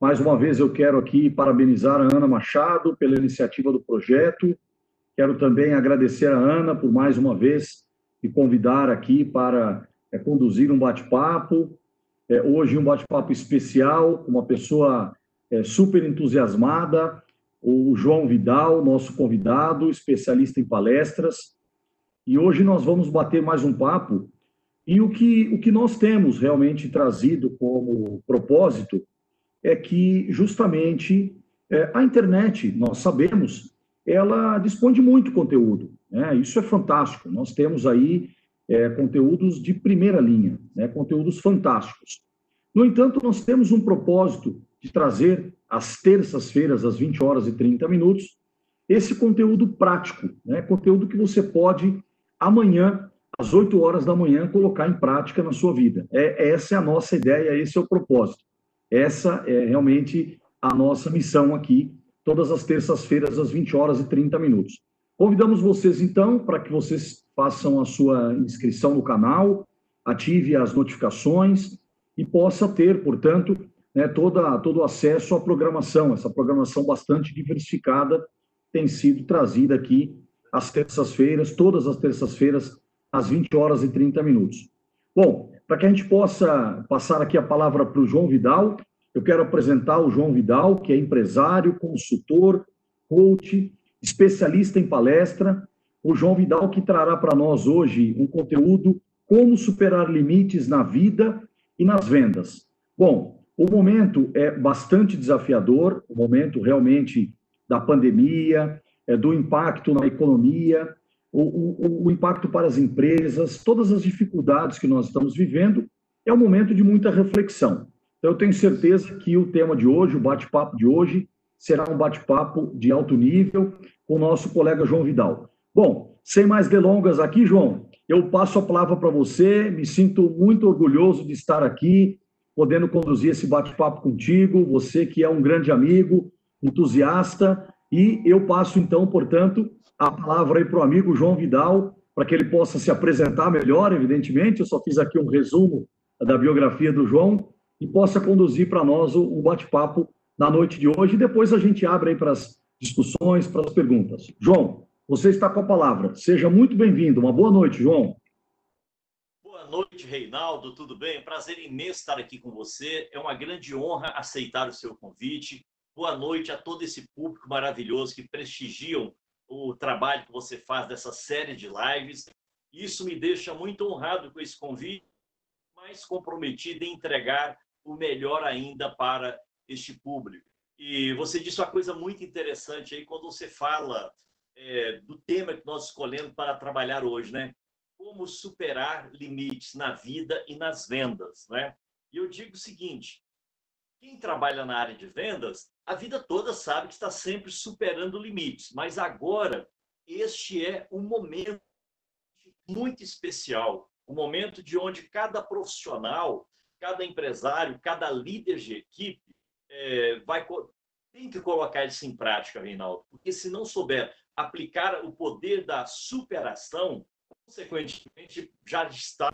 Mais uma vez eu quero aqui parabenizar a Ana Machado pela iniciativa do projeto. Quero também agradecer a Ana por mais uma vez me convidar aqui para é, conduzir um bate-papo. É, hoje um bate-papo especial uma pessoa é, super entusiasmada, o João Vidal, nosso convidado, especialista em palestras. E hoje nós vamos bater mais um papo. E o que, o que nós temos realmente trazido como propósito é que, justamente, é, a internet, nós sabemos, ela dispõe de muito conteúdo. Né? Isso é fantástico. Nós temos aí é, conteúdos de primeira linha, né? conteúdos fantásticos. No entanto, nós temos um propósito de trazer às terças-feiras, às 20 horas e 30 minutos, esse conteúdo prático, né? conteúdo que você pode, amanhã, às 8 horas da manhã, colocar em prática na sua vida. É, essa é a nossa ideia, esse é o propósito. Essa é realmente a nossa missão aqui, todas as terças-feiras, às 20 horas e 30 minutos. Convidamos vocês, então, para que vocês façam a sua inscrição no canal, ative as notificações e possa ter, portanto, né, toda, todo o acesso à programação. Essa programação bastante diversificada tem sido trazida aqui às terças-feiras, todas as terças-feiras, às 20 horas e 30 minutos. Bom, para que a gente possa passar aqui a palavra para o João Vidal, eu quero apresentar o João Vidal, que é empresário, consultor, coach, especialista em palestra. O João Vidal que trará para nós hoje um conteúdo como superar limites na vida e nas vendas. Bom, o momento é bastante desafiador, o momento realmente da pandemia, é, do impacto na economia, o, o, o, impacto para as empresas, todas as dificuldades que nós estamos vivendo, é um momento de muita reflexão. Então, eu tenho certeza que o tema de hoje, o bate-papo de hoje, será um bate-papo de alto nível com o nosso colega João Vidal. Bom, sem mais delongas aqui, João, eu passo a palavra para você, me sinto muito orgulhoso de estar aqui, podendo conduzir esse bate-papo contigo, você que é um grande amigo, entusiasta, e eu passo então, portanto, a palavra aí para o amigo João Vidal, para que ele possa se apresentar melhor, evidentemente, eu só fiz aqui um resumo da biografia do João, e possa conduzir para nós o, bate-papo na noite de hoje, e depois a gente abre aí para as discussões, para as perguntas. João, você está com a palavra. Seja muito bem-vindo. Uma boa noite, João. Boa noite, Reinaldo, tudo bem? Prazer imenso estar aqui com você. É uma grande honra aceitar o seu convite. Boa noite a todo esse público maravilhoso que prestigiam o trabalho que você faz dessa série de lives. Isso me deixa muito honrado com esse convite, mais comprometido em entregar o melhor ainda para este público. E você disse uma coisa muito interessante aí quando você fala é, do tema que nós escolhemos para trabalhar hoje, né? como superar limites na vida e nas vendas, né? E eu digo o seguinte: quem trabalha na área de vendas, a vida toda sabe que está sempre superando limites, mas agora este é um momento muito especial, um momento de onde cada profissional, cada empresário, cada líder de equipe é, vai tem que colocar isso em prática, Reinaldo, porque se não souber aplicar o poder da superação, consequentemente, já está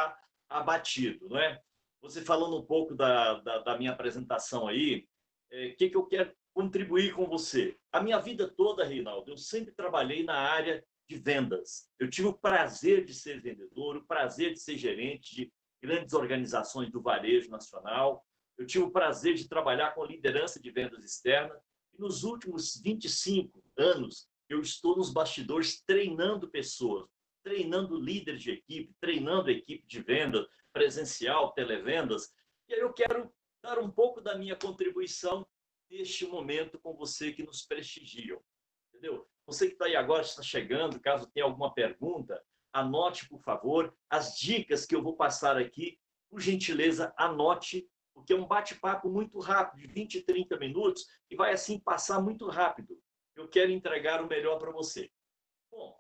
abatido, não é? Você falando um pouco da, da, da minha apresentação aí, o é, que, que eu quero contribuir com você? A minha vida toda, Reinaldo, eu sempre trabalhei na área de vendas. Eu tive o prazer de ser vendedor, o prazer de ser gerente de grandes organizações do varejo nacional. Eu tive o prazer de trabalhar com liderança de vendas externas. E nos últimos 25 anos, eu estou nos bastidores treinando pessoas, treinando líderes de equipe, treinando equipe de venda presencial, televendas. E aí eu quero dar um pouco da minha contribuição neste momento com você que nos prestigiam. Entendeu? Você que está aí agora, está chegando, caso tenha alguma pergunta, anote, por favor, as dicas que eu vou passar aqui. Por gentileza, anote, porque é um bate-papo muito rápido, de 20, 30 minutos, e vai assim passar muito rápido. Eu quero entregar o melhor para você. Bom,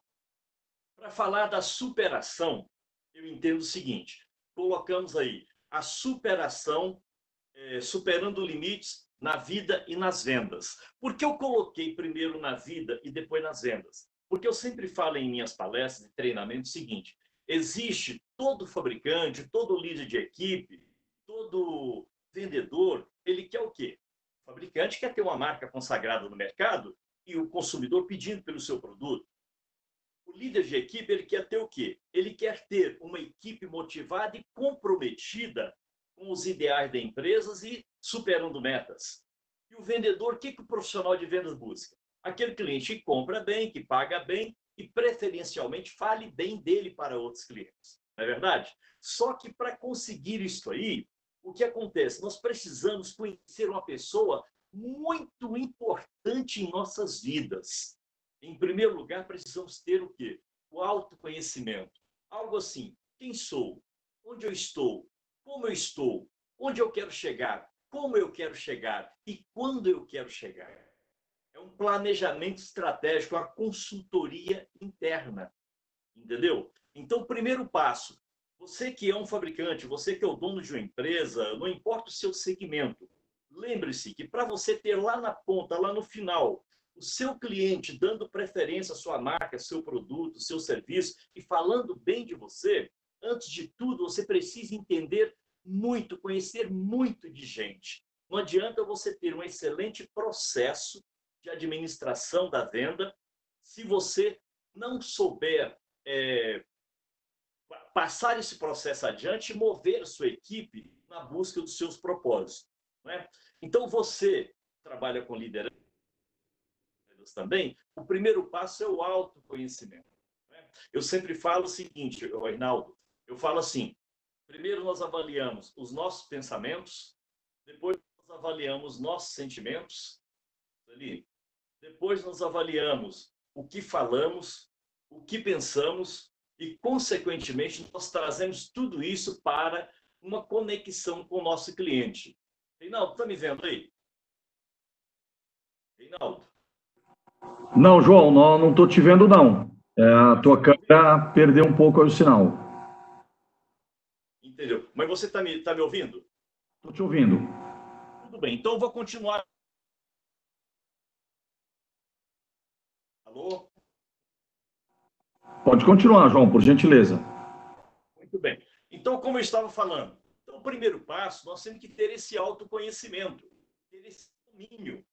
para falar da superação, eu entendo o seguinte: colocamos aí a superação, é, superando limites na vida e nas vendas. Por que eu coloquei primeiro na vida e depois nas vendas? Porque eu sempre falo em minhas palestras e treinamentos o seguinte: existe todo fabricante, todo líder de equipe, todo vendedor, ele quer o quê? O fabricante quer ter uma marca consagrada no mercado e o consumidor pedindo pelo seu produto. O líder de equipe, ele quer ter o quê? Ele quer ter uma equipe motivada e comprometida com os ideais da empresa e superando metas. E o vendedor, o que, que o profissional de vendas busca? Aquele cliente que compra bem, que paga bem e, preferencialmente, fale bem dele para outros clientes. Não é verdade? Só que para conseguir isso aí, o que acontece? Nós precisamos conhecer uma pessoa muito importante em nossas vidas. Em primeiro lugar, precisamos ter o quê? O autoconhecimento. Algo assim: quem sou? Onde eu estou? Como eu estou? Onde eu quero chegar? Como eu quero chegar? E quando eu quero chegar? É um planejamento estratégico, uma consultoria interna. Entendeu? Então, primeiro passo: você que é um fabricante, você que é o dono de uma empresa, não importa o seu segmento, lembre-se que para você ter lá na ponta, lá no final, o seu cliente dando preferência à sua marca, seu produto, seu serviço e falando bem de você, antes de tudo, você precisa entender muito, conhecer muito de gente. Não adianta você ter um excelente processo de administração da venda se você não souber é, passar esse processo adiante e mover sua equipe na busca dos seus propósitos. Né? Então, você trabalha com liderança também, o primeiro passo é o autoconhecimento. Né? Eu sempre falo o seguinte, Reinaldo, eu falo assim, primeiro nós avaliamos os nossos pensamentos, depois nós avaliamos nossos sentimentos, ali, depois nós avaliamos o que falamos, o que pensamos e, consequentemente, nós trazemos tudo isso para uma conexão com o nosso cliente. Reinaldo, está me vendo aí? Reinaldo? Não, João, não, não estou te vendo, não. É, a tua câmera perdeu um pouco o sinal. Entendeu? Mas você está me, tá me ouvindo? Estou te ouvindo. Tudo bem, então eu vou continuar. Alô? Pode continuar, João, por gentileza. Muito bem. Então, como eu estava falando, então, o primeiro passo, nós temos que ter esse autoconhecimento, ter esse domínio.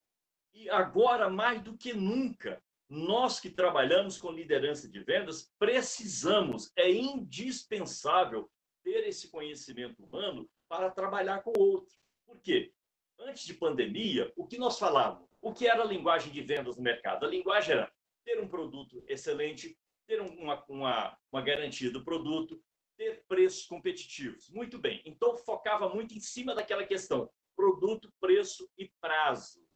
E agora, mais do que nunca, nós que trabalhamos com liderança de vendas, precisamos, é indispensável ter esse conhecimento humano para trabalhar com o outro. Por quê? Antes de pandemia, o que nós falávamos? O que era a linguagem de vendas no mercado? A linguagem era ter um produto excelente, ter uma, uma, uma garantia do produto, ter preços competitivos. Muito bem. Então, focava muito em cima daquela questão: produto, preço e prazo.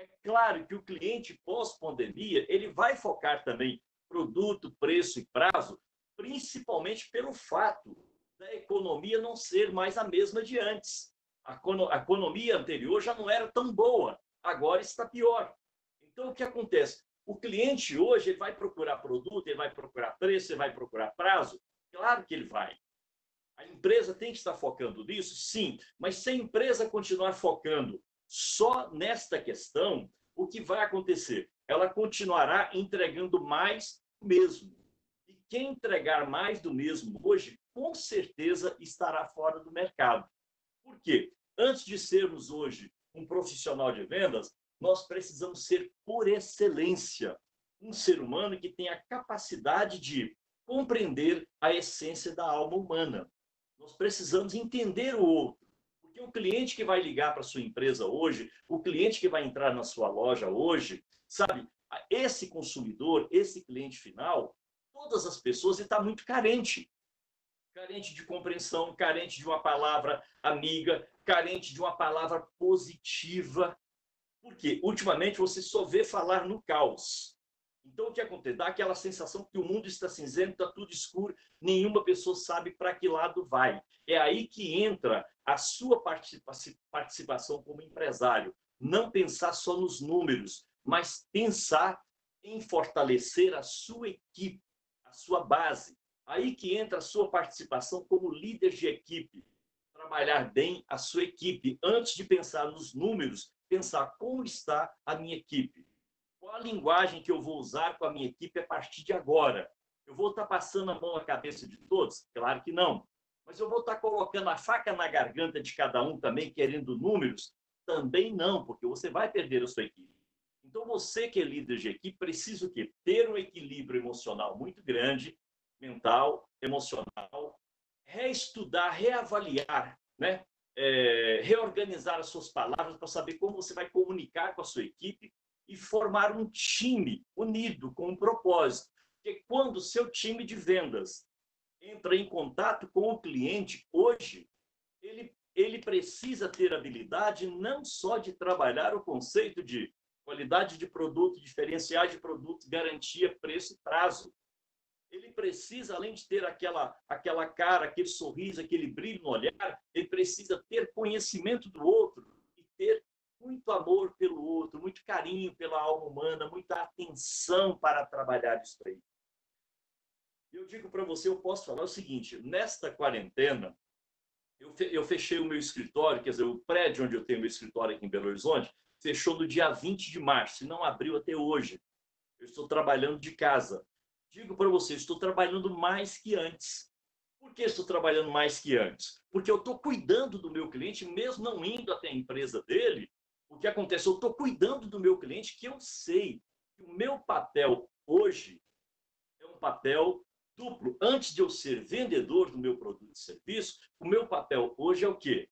É claro que o cliente pós-pandemia ele vai focar também produto, preço e prazo, principalmente pelo fato da economia não ser mais a mesma de antes. A economia anterior já não era tão boa, agora está pior. Então, o que acontece? O cliente hoje ele vai procurar produto, ele vai procurar preço, ele vai procurar prazo. Claro que ele vai. A empresa tem que estar focando nisso? Sim. Mas se a empresa continuar focando só nesta questão, o que vai acontecer? Ela continuará entregando mais do mesmo. E quem entregar mais do mesmo hoje, com certeza estará fora do mercado. Por quê? Antes de sermos hoje um profissional de vendas, nós precisamos ser, por excelência, um ser humano que tenha a capacidade de compreender a essência da alma humana. Nós precisamos entender o outro. O cliente que vai ligar para sua empresa hoje, o cliente que vai entrar na sua loja hoje, sabe, esse consumidor, esse cliente final, todas as pessoas, ele está muito carente. Carente de compreensão, carente de uma palavra amiga, carente de uma palavra positiva. Porque ultimamente você só vê falar no caos. Então o que acontece? Dá aquela sensação que o mundo está cinzento, está tudo escuro, nenhuma pessoa sabe para que lado vai. É aí que entra a sua participação como empresário. Não pensar só nos números, mas pensar em fortalecer a sua equipe, a sua base. Aí que entra a sua participação como líder de equipe. Trabalhar bem a sua equipe. Antes de pensar nos números, pensar como está a minha equipe. Qual a linguagem que eu vou usar com a minha equipe a partir de agora? Eu vou estar passando a mão na cabeça de todos? Claro que não. Mas eu vou estar colocando a faca na garganta de cada um também, querendo números? Também não, porque você vai perder a sua equipe. Então, você que é líder de equipe, precisa o quê? Ter um equilíbrio emocional muito grande, mental, emocional, reestudar, reavaliar, né? É, reorganizar as suas palavras para saber como você vai comunicar com a sua equipe e formar um time unido, com um propósito. Porque quando o seu time de vendas entra em contato com o cliente, hoje, ele, ele precisa ter habilidade não só de trabalhar o conceito de qualidade de produto, diferenciais de produto, garantia, preço e prazo. Ele precisa, além de ter aquela, aquela cara, aquele sorriso, aquele brilho no olhar, ele precisa ter conhecimento do outro e ter muito amor pelo outro, muito carinho pela alma humana, muita atenção para trabalhar isso aí. Eu digo para você, eu posso falar o seguinte: nesta quarentena, eu fechei o meu escritório, quer dizer, o prédio onde eu tenho meu escritório aqui em Belo Horizonte, fechou no dia 20 de março e não abriu até hoje. Eu estou trabalhando de casa. Digo para você, estou trabalhando mais que antes. Por que estou trabalhando mais que antes? Porque eu estou cuidando do meu cliente, mesmo não indo até a empresa dele, o que acontece? Eu estou cuidando do meu cliente, que eu sei que o meu papel hoje é um papel duplo. Antes de eu ser vendedor do meu produto e serviço, o meu papel hoje é o quê?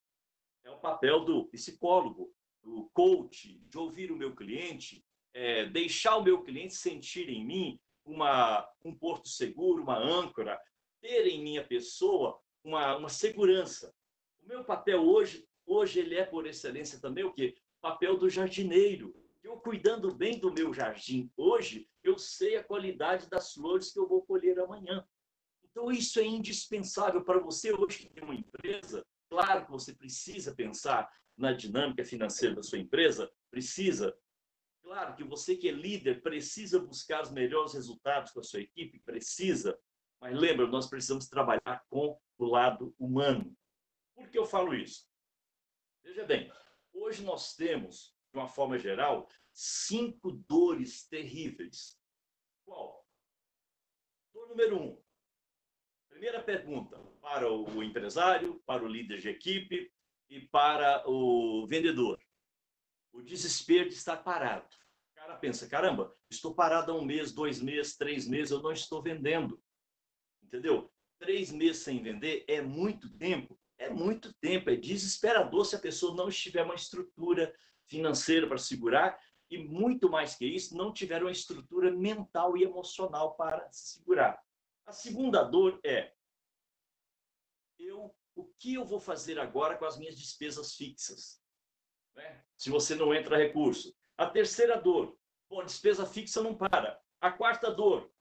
É o papel do psicólogo, do coach, de ouvir o meu cliente, é, deixar o meu cliente sentir em mim uma, um porto seguro, uma âncora, ter em minha pessoa uma, uma segurança. O meu papel hoje, hoje ele é por excelência também o quê? Papel do jardineiro. Eu cuidando bem do meu jardim hoje, eu sei a qualidade das flores que eu vou colher amanhã. Então, isso é indispensável para você hoje que tem uma empresa. Claro que você precisa pensar na dinâmica financeira da sua empresa, precisa. Claro que você que é líder precisa buscar os melhores resultados com a sua equipe, precisa. Mas lembra, nós precisamos trabalhar com o lado humano. Por que eu falo isso? Veja bem, Hoje nós temos, de uma forma geral, cinco dores terríveis. Qual? Dor número um. Primeira pergunta para o empresário, para o líder de equipe e para o vendedor. O desespero de estar parado. O cara pensa, caramba, estou parado há um mês, dois meses, três meses, eu não estou vendendo. Entendeu? Três meses sem vender é muito tempo é muito tempo, é desesperador se a pessoa não estiver uma estrutura financeira para segurar e muito mais que isso, não tiver uma estrutura mental e emocional para se segurar. A segunda dor é eu o que eu vou fazer agora com as minhas despesas fixas? Né? Se você não entra recurso. A terceira dor, bom, despesa fixa não para. A quarta dor,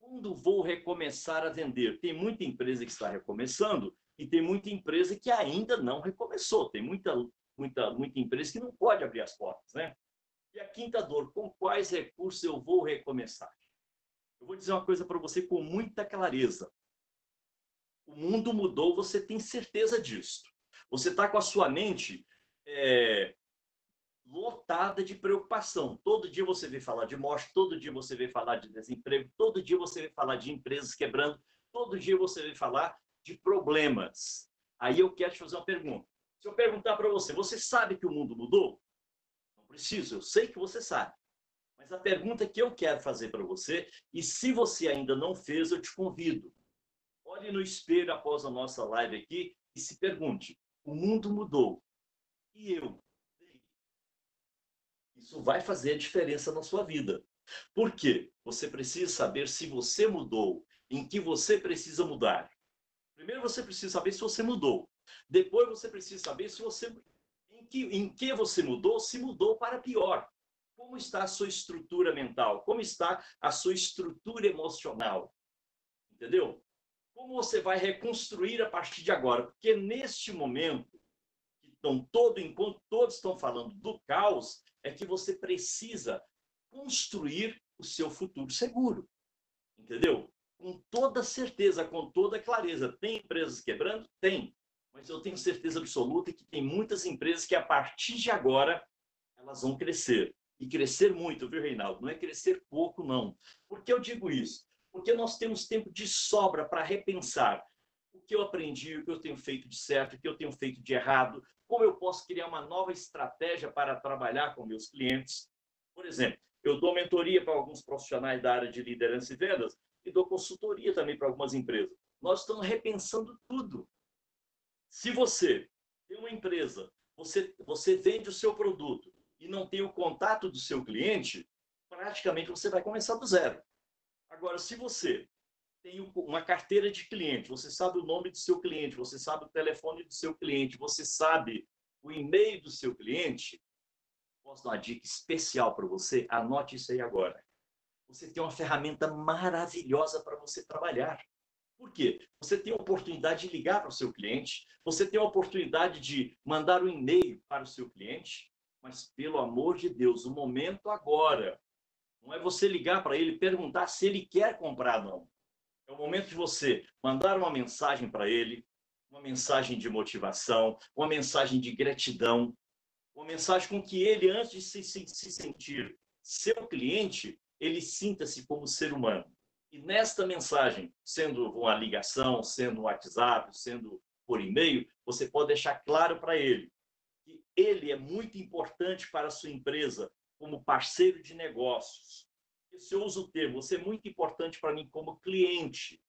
quando vou recomeçar a vender? Tem muita empresa que está recomeçando e tem muita empresa que ainda não recomeçou. Tem muita, muita, muita empresa que não pode abrir as portas, né? E a quinta dor, com quais recursos eu vou recomeçar? Eu vou dizer uma coisa para você com muita clareza. O mundo mudou, você tem certeza disso. Você está com a sua mente é, lotada de preocupação. Todo dia você vê falar de morte, todo dia você vê falar de desemprego, todo dia você vê falar de empresas quebrando, todo dia você vê falar de problemas. Aí eu quero te fazer uma pergunta. Se eu perguntar para você, você sabe que o mundo mudou? Não preciso, eu sei que você sabe. Mas a pergunta que eu quero fazer para você, e se você ainda não fez, eu te convido. Olhe no espelho após a nossa live aqui e se pergunte: o mundo mudou. E eu? Isso vai fazer a diferença na sua vida. Por quê? Você precisa saber se você mudou, em que você precisa mudar. Primeiro você precisa saber se você mudou. Depois você precisa saber se você em que, em que você mudou, se mudou para pior. Como está a sua estrutura mental? Como está a sua estrutura emocional? Entendeu? Como você vai reconstruir a partir de agora? Porque neste momento, que estão todo, enquanto todos estão falando do caos, é que você precisa construir o seu futuro seguro. Entendeu? Com toda certeza, com toda clareza. Tem empresas quebrando? Tem. Mas eu tenho certeza absoluta que tem muitas empresas que, a partir de agora, elas vão crescer. E crescer muito, viu, Reinaldo? Não é crescer pouco, não. Por que eu digo isso? Porque nós temos tempo de sobra para repensar. o que eu aprendi, o que eu tenho feito de certo, o que eu tenho feito de errado, como eu posso criar uma nova estratégia para trabalhar com meus clientes. Por exemplo, eu dou mentoria para alguns profissionais da área de liderança e vendas e dou consultoria também para algumas empresas. Nós estamos repensando tudo. Se você tem uma empresa, você, você vende o seu produto e não tem o contato do seu cliente, praticamente você vai começar do zero. Agora, se você tem uma carteira de cliente, você sabe o nome do seu cliente, você sabe o telefone do seu cliente, você sabe o e-mail do seu cliente, posso dar uma dica especial para você? Anote isso aí agora. Você tem uma ferramenta maravilhosa para você trabalhar. Por quê? Você tem a oportunidade de ligar para o seu cliente, você tem a oportunidade de mandar um e-mail para o seu cliente, mas pelo amor de Deus, o momento agora não é você ligar para ele perguntar se ele quer comprar não. É o momento de você mandar uma mensagem para ele, uma mensagem de motivação, uma mensagem de gratidão, uma mensagem com que ele, antes de se, se, se sentir seu cliente, ele sinta-se como ser humano. E nesta mensagem, sendo uma ligação, sendo um WhatsApp, sendo por e-mail, você pode deixar claro para ele que ele é muito importante para a sua empresa como parceiro de negócios, se eu uso o termo, você é muito importante para mim como cliente,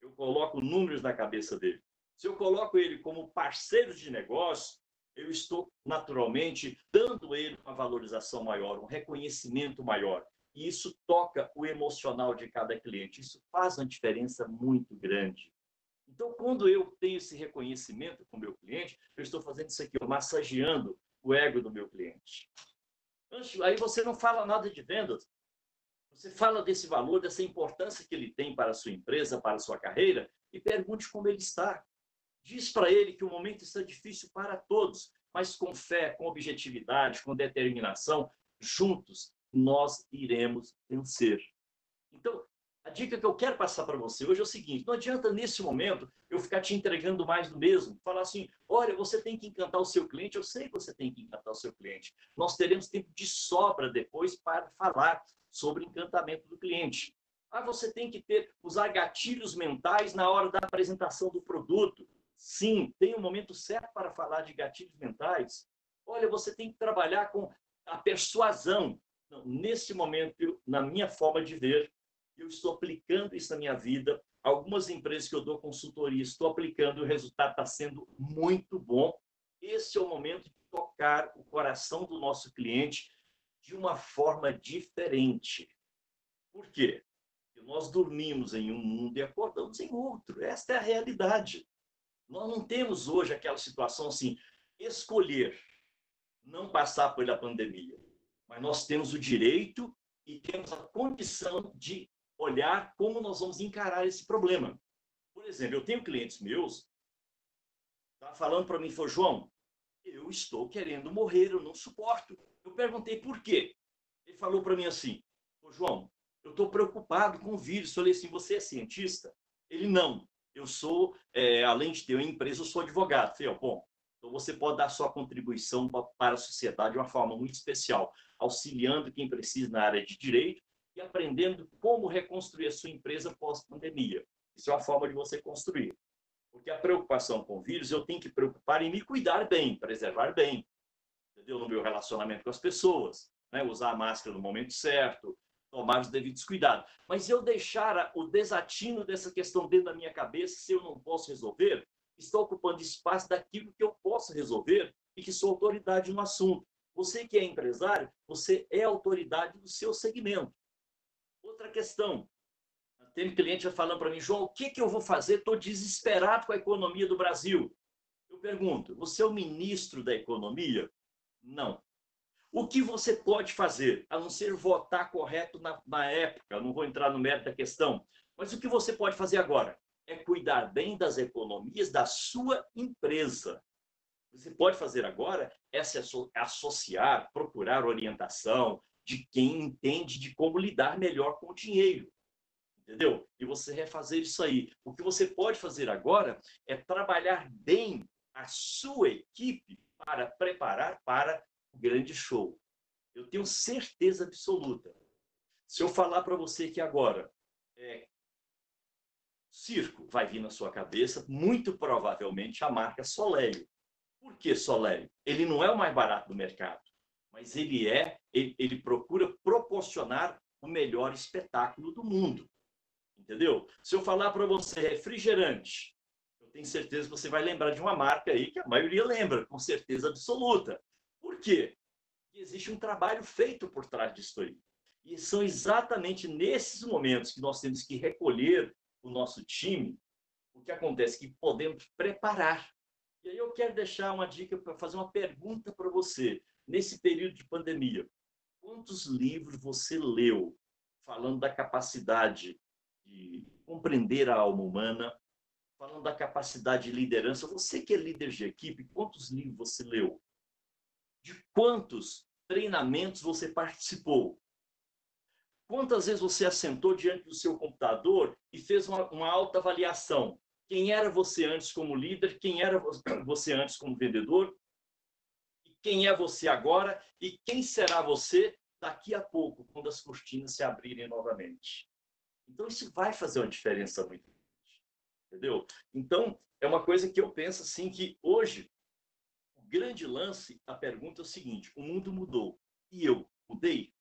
eu coloco números na cabeça dele. Se eu coloco ele como parceiro de negócio, eu estou naturalmente dando ele uma valorização maior, um reconhecimento maior. E isso toca o emocional de cada cliente. Isso faz uma diferença muito grande. Então, quando eu tenho esse reconhecimento com o meu cliente, eu estou fazendo isso aqui, massageando o ego do meu cliente. Aí você não fala nada de vendas, você fala desse valor, dessa importância que ele tem para a sua empresa, para a sua carreira, e pergunte como ele está. Diz para ele que o momento está difícil para todos, mas com fé, com objetividade, com determinação, juntos nós iremos vencer. Então, a dica que eu quero passar para você hoje é o seguinte: não adianta nesse momento eu ficar te entregando mais do mesmo, falar assim, olha, você tem que encantar o seu cliente. Eu sei que você tem que encantar o seu cliente. Nós teremos tempo de sobra depois para falar sobre encantamento do cliente. Ah, você tem que ter usar gatilhos mentais na hora da apresentação do produto. Sim, tem um momento certo para falar de gatilhos mentais. Olha, você tem que trabalhar com a persuasão. Não, nesse momento, na minha forma de ver, eu estou aplicando isso na minha vida. Algumas empresas que eu dou consultoria, estou aplicando e o resultado está sendo muito bom. Esse é o momento de tocar o coração do nosso cliente de uma forma diferente. Por quê? Porque nós dormimos em um mundo e acordamos em outro. Esta é a realidade. Nós não temos hoje aquela situação assim, escolher não passar pela pandemia, mas nós temos o direito e temos a condição de olhar como nós vamos encarar esse problema. Por exemplo, eu tenho clientes meus tá falando para mim, foi João, eu estou querendo morrer, eu não suporto. Eu perguntei por quê. Ele falou para mim assim: João, eu estou preocupado com o vírus. Eu falei assim: você é cientista? Ele não. Eu sou, é, além de ter uma empresa, eu sou advogado. Falei, bom, então você pode dar sua contribuição para a sociedade de uma forma muito especial, auxiliando quem precisa na área de direito e aprendendo como reconstruir a sua empresa pós-pandemia. Isso é uma forma de você construir. Porque a preocupação com o vírus, eu tenho que preocupar em me cuidar bem, preservar bem entendeu? No meu relacionamento com as pessoas, né? Usar a máscara no momento certo, tomar os devidos cuidados. Mas eu deixar o desatino dessa questão dentro da minha cabeça, se eu não posso resolver, estou ocupando espaço daquilo que eu posso resolver e que sou autoridade no assunto. Você que é empresário, você é autoridade do seu segmento. Outra questão. Tem um cliente falando para mim, João, o que, que eu vou fazer? Estou desesperado com a economia do Brasil. Eu pergunto, você é o ministro da economia? Não. O que você pode fazer, a não ser votar correto na, na época, não vou entrar no mérito da questão, mas o que você pode fazer agora é cuidar bem das economias da sua empresa. Você pode fazer agora é se associar, procurar orientação de quem entende de como lidar melhor com o dinheiro. Entendeu? E você refazer isso aí. O que você pode fazer agora é trabalhar bem a sua equipe para preparar para o grande show. Eu tenho certeza absoluta. Se eu falar para você que agora é, circo vai vir na sua cabeça, muito provavelmente a marca Solério. Por que Solério? Ele não é o mais barato do mercado, mas ele é, ele, ele procura proporcionar o melhor espetáculo do mundo. Entendeu? Se eu falar para você refrigerante, eu tenho certeza que você vai lembrar de uma marca aí que a maioria lembra, com certeza absoluta. Por quê? Porque existe um trabalho feito por trás disso aí. E são exatamente nesses momentos que nós temos que recolher o nosso time, o que acontece é que podemos preparar. E aí eu quero deixar uma dica para fazer uma pergunta para você. Nesse período de pandemia, quantos livros você leu falando da capacidade de compreender a alma humana, falando da capacidade de liderança? Você que é líder de equipe, quantos livros você leu? De quantos treinamentos você participou? Quantas vezes você assentou diante do seu computador e fez uma, uma alta avaliação? Quem era você antes como líder? Quem era você antes como vendedor? Quem é você agora? E quem será você daqui a pouco, quando as cortinas se abrirem novamente? Então, isso vai fazer uma diferença muito grande. Entendeu? Então, é uma coisa que eu penso assim que hoje o grande lance, a pergunta é o seguinte: o mundo mudou e eu mudei?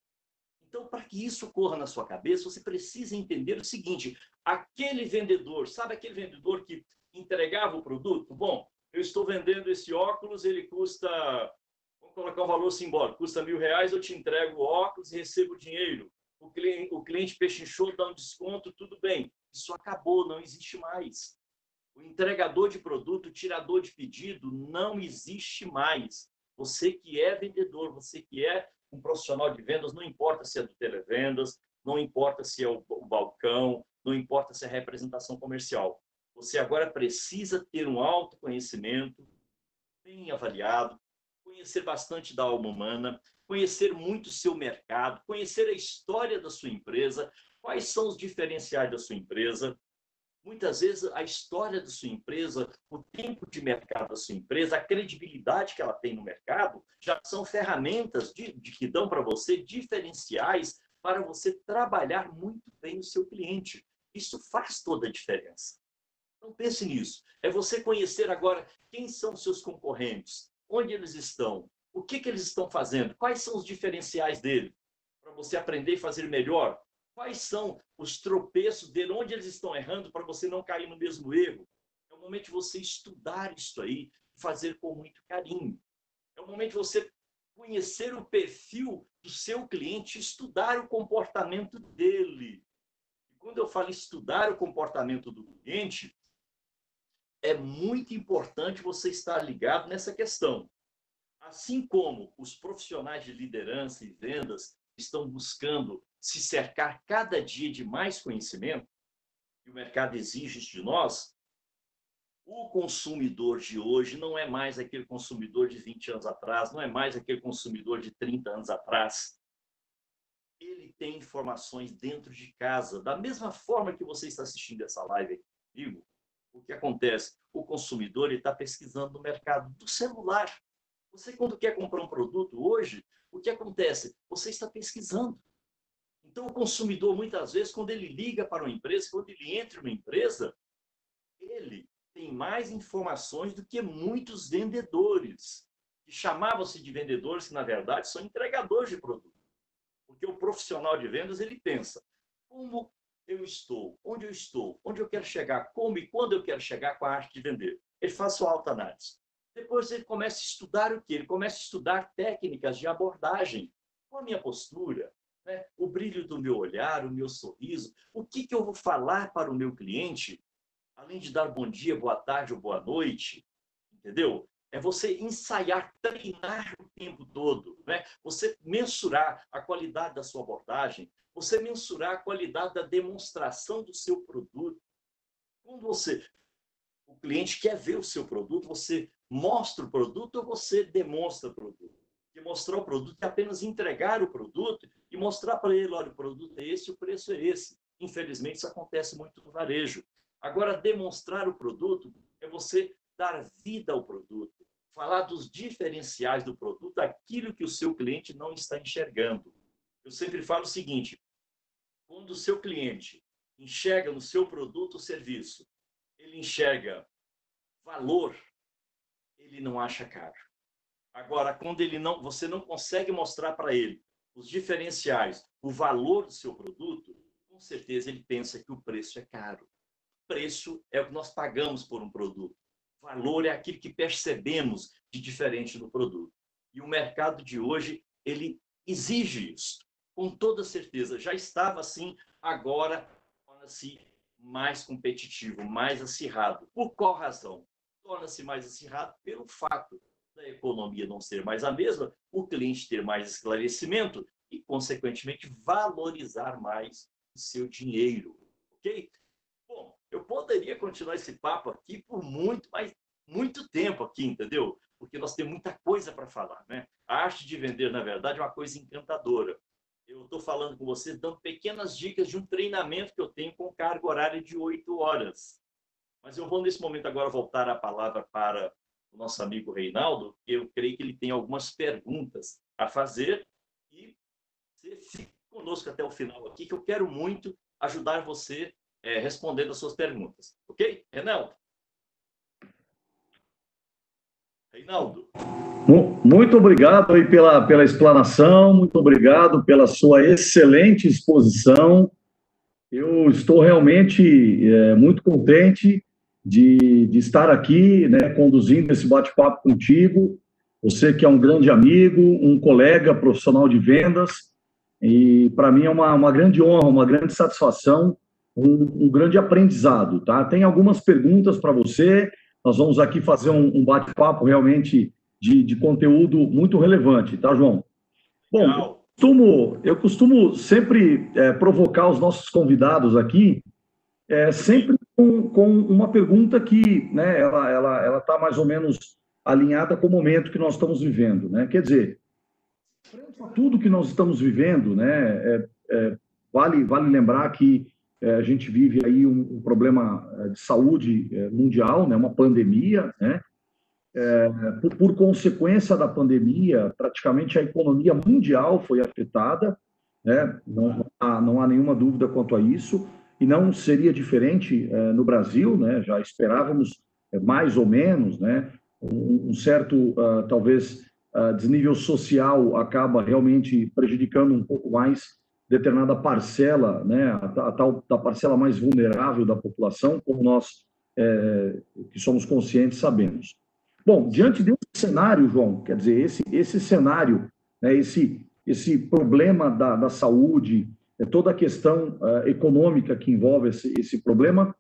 Então, para que isso ocorra na sua cabeça, você precisa entender o seguinte: aquele vendedor, sabe aquele vendedor que entregava o produto? Bom, eu estou vendendo esse óculos, ele custa, vamos colocar um valor simbólico, custa mil reais, eu te entrego o óculos e recebo o dinheiro. O cliente, o cliente pechinchou, dá um desconto, tudo bem. Isso acabou, não existe mais. O entregador de produto, o tirador de pedido, não existe mais. Você que é vendedor, você que é um profissional de vendas, não importa se é do televendas, não importa se é o, o balcão, não importa se é representação comercial. Você agora precisa ter um autoconhecimento bem avaliado, conhecer bastante da alma humana, conhecer muito o seu mercado, conhecer a história da sua empresa, quais são os diferenciais da sua empresa, Muitas vezes a história da sua empresa, o tempo de mercado da sua empresa, a credibilidade que ela tem no mercado, já são ferramentas de, de que dão para você diferenciais para você trabalhar muito bem o seu cliente. Isso faz toda a diferença. Então pense nisso. É você conhecer agora quem são seus concorrentes, onde eles estão, o que, que eles estão fazendo, quais são os diferenciais dele, para você aprender e fazer melhor Quais são os tropeços dele, onde eles estão errando para você não cair no mesmo erro? É o momento de você estudar isso aí fazer com muito carinho. É o momento de você conhecer o perfil do seu cliente, estudar o comportamento dele. E quando eu falo estudar o comportamento do cliente, é muito importante você estar ligado nessa questão. Assim como os profissionais de liderança e vendas estão buscando se cercar cada dia de mais conhecimento, e o mercado exige de nós, o consumidor de hoje não é mais aquele consumidor de 20 anos atrás, não é mais aquele consumidor de 30 anos atrás. Ele tem informações dentro de casa, da mesma forma que você está assistindo essa live aqui comigo. O que acontece? O consumidor está pesquisando no mercado do celular. Você, quando quer comprar um produto hoje, o que acontece? Você está pesquisando. Então, o consumidor, muitas vezes, quando ele liga para uma empresa, quando ele entra numa empresa, ele tem mais informações do que muitos vendedores, que chamavam-se de vendedores, que na verdade são entregadores de produto. Porque o profissional de vendas, ele pensa, como eu estou, onde eu estou, onde eu quero chegar, como e quando eu quero chegar com a arte de vender. Ele faz sua autoanálise. Depois ele começa a estudar o quê? Ele começa a estudar técnicas de abordagem. Qual a minha postura? Né? o brilho do meu olhar, o meu sorriso, o que, que eu vou falar para o meu cliente, além de dar bom dia, boa tarde ou boa noite, entendeu? É você ensaiar, treinar o tempo todo, né? Você mensurar a qualidade da sua abordagem, você mensurar a qualidade da demonstração do seu produto. Quando você, o cliente quer ver o seu produto, você mostra o produto ou você demonstra o produto? de mostrar o produto e apenas entregar o produto e mostrar para ele, olha, o produto é esse, o preço é esse. Infelizmente, isso acontece muito no varejo. Agora, demonstrar o produto é você dar vida ao produto, falar dos diferenciais do produto, aquilo que o seu cliente não está enxergando. Eu sempre falo o seguinte: quando o seu cliente enxerga no seu produto ou serviço, ele enxerga valor, ele não acha caro. Agora, quando ele não, você não consegue mostrar para ele os diferenciais, o valor do seu produto, com certeza ele pensa que o preço é caro. Preço é o que nós pagamos por um produto. Valor é aquilo que percebemos de diferente do produto. E o mercado de hoje, ele exige isso. Com toda certeza, já estava assim, agora torna-se mais competitivo, mais acirrado. Por qual razão? Torna-se mais acirrado pelo fato da economia não ser mais a mesma, o cliente ter mais esclarecimento e, consequentemente, valorizar mais o seu dinheiro. Ok? Bom, eu poderia continuar esse papo aqui por muito, mas muito tempo aqui, entendeu? Porque nós temos muita coisa para falar, né? A arte de vender, na verdade, é uma coisa encantadora. Eu estou falando com vocês, dando pequenas dicas de um treinamento que eu tenho com carga horária de oito horas. Mas eu vou, nesse momento, agora voltar a palavra para o nosso amigo Reinaldo, eu creio que ele tem algumas perguntas a fazer e você fique conosco até o final aqui, que eu quero muito ajudar você é, respondendo as suas perguntas. Ok, Reinaldo? Reinaldo. Muito obrigado aí pela, pela explanação, muito obrigado pela sua excelente exposição. Eu estou realmente é, muito contente de, de estar aqui, né, conduzindo esse bate-papo contigo. Você que é um grande amigo, um colega profissional de vendas, e para mim é uma, uma grande honra, uma grande satisfação, um, um grande aprendizado, tá? Tem algumas perguntas para você, nós vamos aqui fazer um, um bate-papo realmente de, de, conteúdo muito relevante, tá, João? Bom, eu costumo, eu costumo sempre é, provocar os nossos convidados aqui, é, sempre com, com uma pergunta que né, ela está ela, ela tá mais ou menos alinhada com o momento que nós estamos vivendo. Né? Quer dizer, frente a tudo que nós estamos vivendo, né, é, é, vale, vale lembrar que é, a gente vive aí um, um problema é, de saúde é, mundial, né, uma pandemia, né? É, por, por, consequência da pandemia, praticamente a economia mundial foi afetada, né? não, há, não há nenhuma dúvida quanto a isso e não seria diferente eh, no Brasil, né? Já esperávamos eh, mais ou menos, né? Um, um certo, uh, talvez, uh, desnível social acaba realmente prejudicando um pouco mais determinada parcela, né? A, a tal da parcela mais vulnerável da população, como nós é, que somos conscientes sabemos. Bom, diante desse cenário, João, quer dizer, esse esse cenário, né? Esse esse problema da, da saúde é toda a questão uh, econômica que envolve esse, esse problema,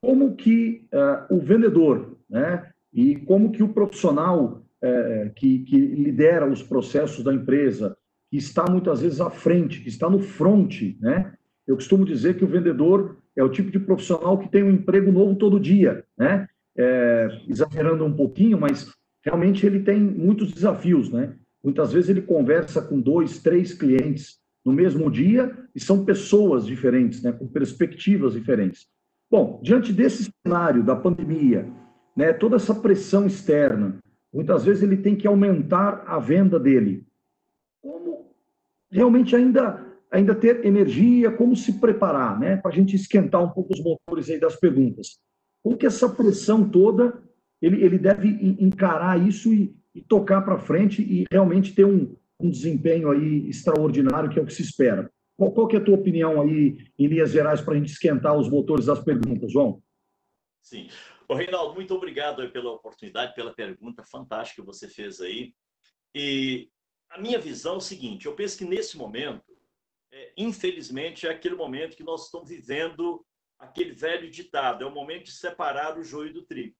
como que uh, o vendedor, né, e como que o profissional uh, que, que lidera os processos da empresa, que está muitas vezes à frente, que está no front, né, eu costumo dizer que o vendedor é o tipo de profissional que tem um emprego novo todo dia, né, é, exagerando um pouquinho, mas realmente ele tem muitos desafios, né, muitas vezes ele conversa com dois, três clientes no mesmo dia e são pessoas diferentes, né, com perspectivas diferentes. Bom, diante desse cenário da pandemia, né, toda essa pressão externa, muitas vezes ele tem que aumentar a venda dele. Como realmente ainda ainda ter energia, como se preparar, né, para a gente esquentar um pouco os motores aí das perguntas. Como que essa pressão toda ele, ele deve encarar isso e, e tocar para frente e realmente ter um, um desempenho aí extraordinário, que é o que se espera. Qual, qual que é a tua opinião aí, em linhas gerais, para a gente esquentar os motores das perguntas, João? Sim. Ô, Reinaldo, muito obrigado pela oportunidade, pela pergunta fantástica que você fez aí. E a minha visão é o seguinte, eu penso que nesse momento, é, infelizmente, é aquele momento que nós estamos vivendo aquele velho ditado, é o momento de separar o joio do trigo.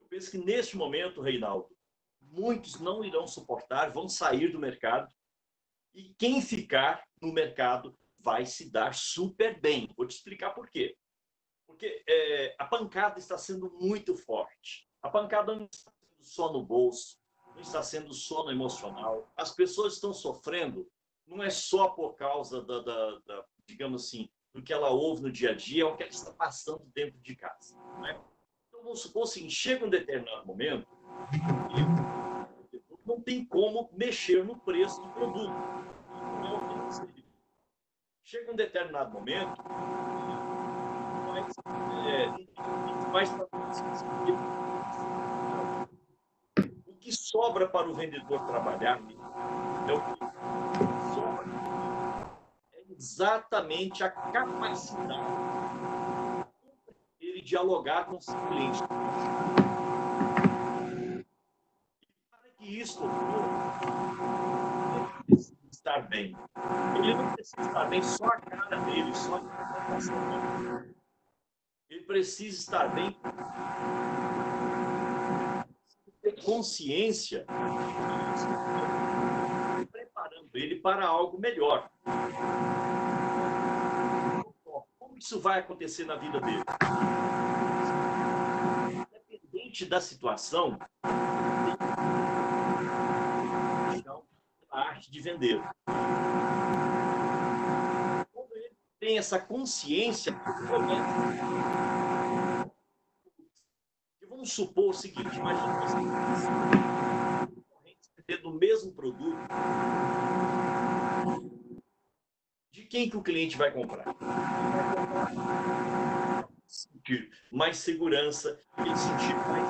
Eu penso que neste momento, Reinaldo, muitos não irão suportar, vão sair do mercado. E quem ficar no mercado vai se dar super bem. Vou te explicar por quê. Porque é, a pancada está sendo muito forte. A pancada não está sendo só no bolso, não está sendo só no emocional. As pessoas estão sofrendo, não é só por causa da, da, da digamos assim, do que ela ouve no dia a dia, é o que ela está passando dentro de casa. Né? Então, vamos supor assim, chega um determinado momento não tem como mexer no preço do produto. Chega um determinado momento, mais, é, mais o que sobra para o vendedor trabalhar é o que sobra é exatamente a capacidade de ele dialogar com os clientes. Que isso ele precisa estar bem. Ele não precisa estar bem só a cara dele, só a dele. Ele precisa estar bem ter consciência preparando ele para algo melhor. Como isso vai acontecer na vida dele? Independente da situação, de vender. Quando ele tem essa consciência, vamos supor o seguinte, imagina você do mesmo produto, de quem que o cliente vai comprar? Mais segurança, ele sentir mais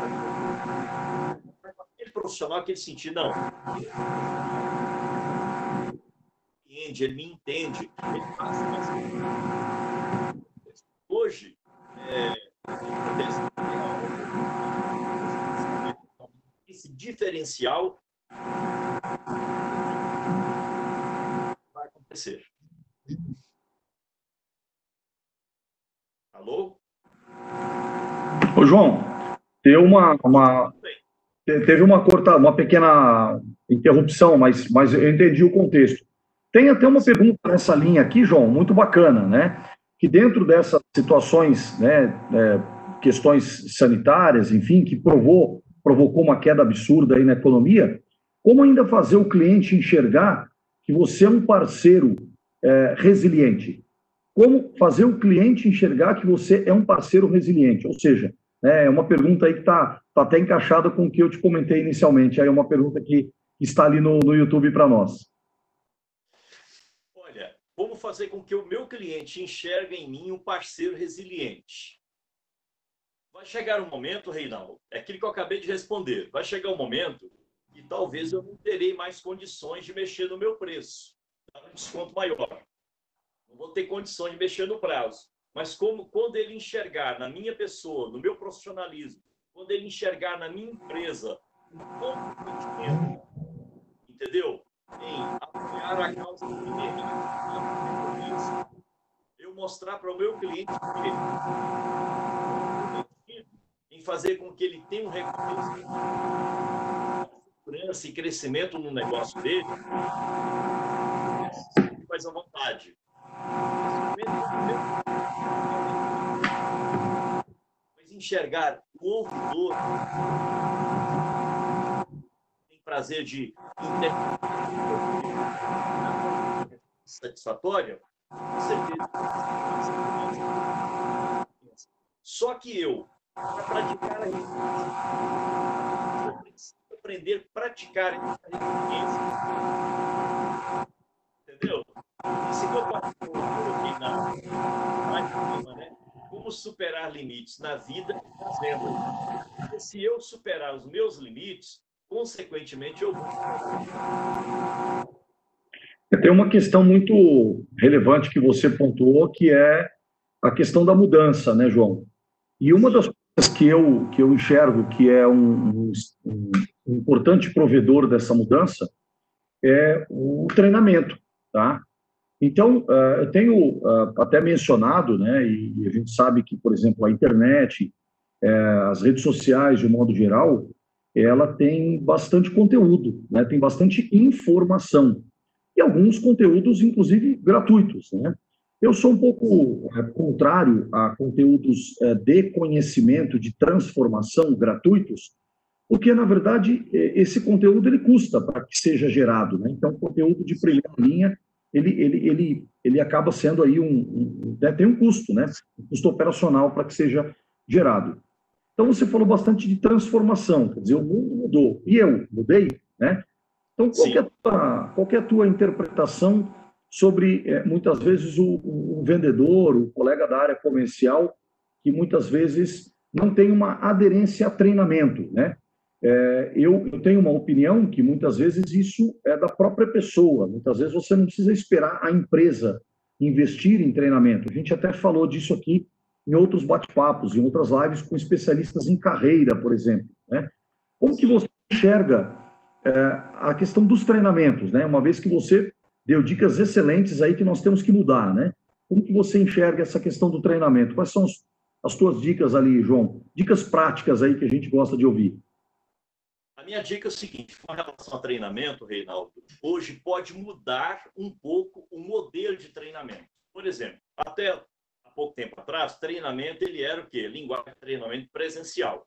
aquele profissional que ele sentir, não. Ele me entende, ele faz mais. Hoje, é, esse diferencial vai acontecer. Alô? Ô, João, teve uma, uma teve uma corta, uma pequena interrupção, mas, mas eu entendi o contexto. Tem até uma pergunta nessa linha aqui, João, muito bacana, né? Que dentro dessas situações, né, é, questões sanitárias, enfim, que provou provocou uma queda absurda aí na economia, como ainda fazer o cliente enxergar que você é um parceiro é, resiliente? Como fazer o cliente enxergar que você é um parceiro resiliente? Ou seja, né, é uma pergunta aí que está tá até encaixada com o que eu te comentei inicialmente. Aí é uma pergunta que está ali no, no YouTube para nós. Fazer com que o meu cliente enxergue em mim um parceiro resiliente? Vai chegar um momento, Reinaldo, é aquilo que eu acabei de responder. Vai chegar um momento que talvez eu não terei mais condições de mexer no meu preço, dar um desconto maior. Não vou ter condições de mexer no prazo. Mas como quando ele enxergar na minha pessoa, no meu profissionalismo, quando ele enxergar na minha empresa um comprometimento, entendeu? Em apoiar a causa do mineirismo, eu mostrar para o meu cliente que em fazer com que ele tenha um recurso, segurança e crescimento no negócio dele, faz à vontade. Mas enxergar o ouvidor prazer de satisfatória, com certeza. Só que eu para praticar a. Eu preciso aprender a praticar a. Entendeu? Isso que eu coloquei na mais né? Como superar limites na vida. Porque se eu superar os meus limites, consequentemente eu vou. Tem uma questão muito relevante que você pontuou, que é a questão da mudança, né, João? E uma das que eu, que eu enxergo que é um, um, um importante provedor dessa mudança é o treinamento, tá? Então, uh, eu tenho uh, até mencionado, né, e, e, a gente sabe que, por exemplo, a internet, uh, as redes sociais, de um modo geral, ela tem bastante conteúdo, né, tem bastante informação, e alguns conteúdos, inclusive, gratuitos, né? Eu sou um pouco é, contrário a conteúdos é, de conhecimento, de transformação gratuitos, porque, na verdade, é, esse conteúdo ele custa para que seja gerado. Né? Então, conteúdo de primeira linha, ele, ele, ele, ele acaba sendo aí um, um né? tem um custo, né? um custo operacional para que seja gerado. Então, você falou bastante de transformação, quer dizer, o mundo mudou, e eu mudei, né? Então, qual, é a, tua, qual é a tua interpretação sobre, é, muitas vezes, o, o, vendedor, o colega da área comercial, que muitas vezes não têm uma aderência a treinamento, né? É, eu, eu, tenho uma opinião que muitas vezes isso é da própria pessoa. Muitas vezes você não precisa esperar a empresa investir em treinamento. A gente até falou disso aqui em outros bate-papos, em outras lives com especialistas em carreira, por exemplo. Né? Como que você enxerga é, a questão dos treinamentos, né? Uma vez que você deu dicas excelentes aí que nós temos que mudar, né? Como que você enxerga essa questão do treinamento? Quais são as, as tuas dicas ali, João? Dicas práticas aí que a gente gosta de ouvir. A minha dica é o seguinte, com relação ao treinamento, Reinaldo, hoje pode mudar um pouco o modelo de treinamento. Por exemplo, até pouco tempo atrás, treinamento ele era o quê? Linguagem de treinamento presencial.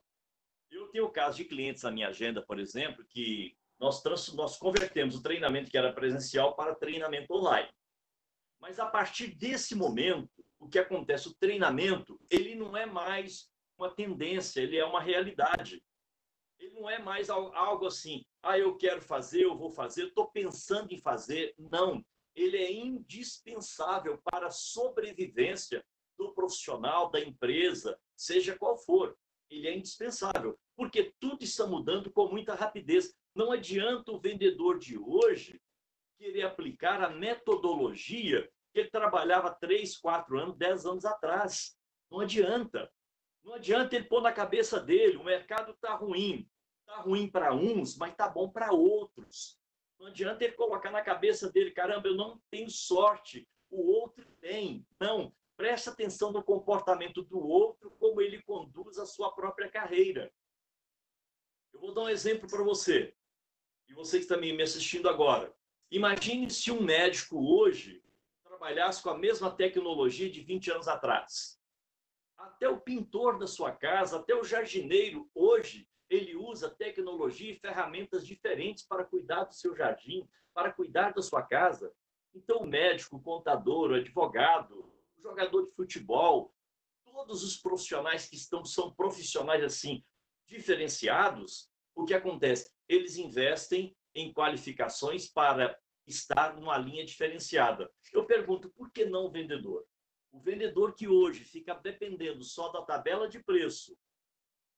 Eu tenho casos de clientes na minha agenda, por exemplo, que nós, trans, nós convertemos o treinamento que era presencial para treinamento online. Mas a partir desse momento, o que acontece? O treinamento, ele não é mais uma tendência, ele é uma realidade. Ele não é mais algo assim, ah, eu quero fazer, eu vou fazer, estou pensando em fazer. Não. Ele é indispensável para a sobrevivência do profissional, da empresa, seja qual for. Ele é indispensável, porque tudo está mudando com muita rapidez. Não adianta o vendedor de hoje querer aplicar a metodologia que ele trabalhava três, quatro anos, dez anos atrás. Não adianta. Não adianta ele pôr na cabeça dele, o mercado está ruim. Está ruim para uns, mas está bom para outros. Não adianta ele colocar na cabeça dele, caramba, eu não tenho sorte, o outro tem. Não, preste atenção no comportamento do outro, como ele conduz a sua própria carreira. Eu vou dar um exemplo para você e vocês também me assistindo agora. Imagine se um médico hoje trabalhasse com a mesma tecnologia de 20 anos atrás. Até o pintor da sua casa, até o jardineiro, hoje, ele usa tecnologia e ferramentas diferentes para cuidar do seu jardim, para cuidar da sua casa. Então, o médico, o contador, o advogado, jogador de futebol, todos os profissionais que estão são profissionais assim diferenciados, o que acontece? Eles investem em qualificações para estar numa linha diferenciada. Eu pergunto, por que não o vendedor? O vendedor que hoje fica dependendo só da tabela de preço,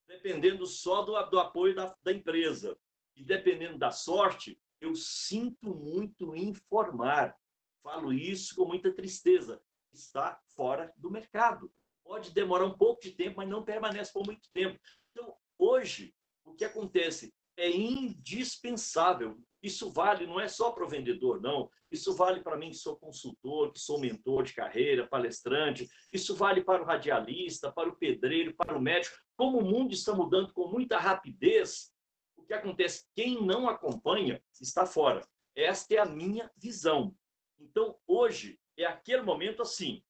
dependendo só do, do apoio da, da empresa e dependendo da sorte, eu sinto muito informar. Falo isso com muita tristeza. Está fora do mercado. Pode demorar um pouco de tempo, mas não permanece por muito tempo. Então, hoje, o que acontece? É indispensável. Isso vale, não é só para o vendedor, não. Isso vale para mim que sou consultor, que sou mentor de carreira, palestrante. Isso vale para o radialista, para o pedreiro, para o médico. Como o mundo está mudando com muita rapidez, o que acontece? Quem não acompanha está fora. Esta é a minha visão. Então, hoje, é aquele momento assim,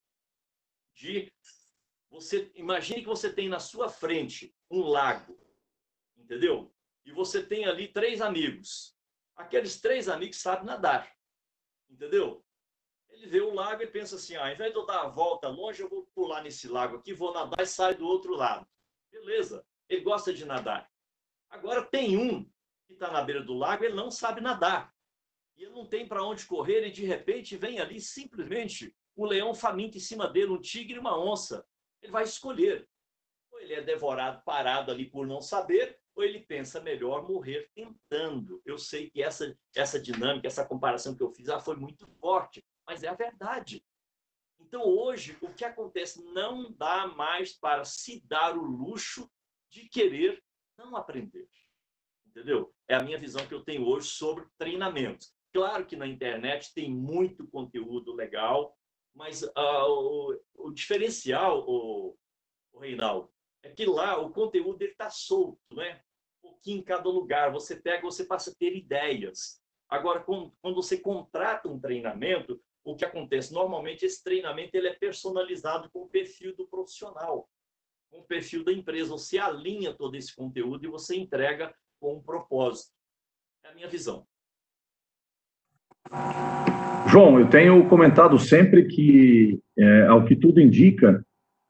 de você imagine que você tem na sua frente um lago entendeu? E você tem ali três amigos. Aqueles três amigos sabem nadar, entendeu? Ele vê o lago e pensa assim: ah, ao invés de eu dar a volta longe, eu vou pular nesse lago aqui, vou nadar e sair do outro lado. Beleza, ele gosta de nadar. Agora tem um que está na beira do lago, ele não sabe nadar. E ele não tem para onde correr, e de repente vem ali simplesmente um leão faminto em cima dele, um tigre e uma onça. Ele vai escolher. Ou ele é devorado parado ali por não saber, ou ele pensa melhor morrer tentando. Eu sei que essa, essa dinâmica, essa comparação que eu fiz, ah, foi muito forte, mas é a verdade. Então, hoje, o que acontece? Não dá mais para se dar o luxo de querer não aprender. Entendeu? É a minha visão que eu tenho hoje sobre treinamentos. Claro que na internet tem muito conteúdo legal, mas uh, o, o, diferencial, o, o Reinaldo, é que lá o conteúdo está solto, né? Um pouquinho em cada lugar. Você pega, você passa a ter ideias. Agora, quando você contrata um treinamento, o que acontece? Normalmente, esse treinamento ele é personalizado com o perfil do profissional, com o perfil da empresa. Você alinha todo esse conteúdo e você entrega com um propósito. É a minha visão. João, eu tenho comentado sempre que, é, ao que tudo indica,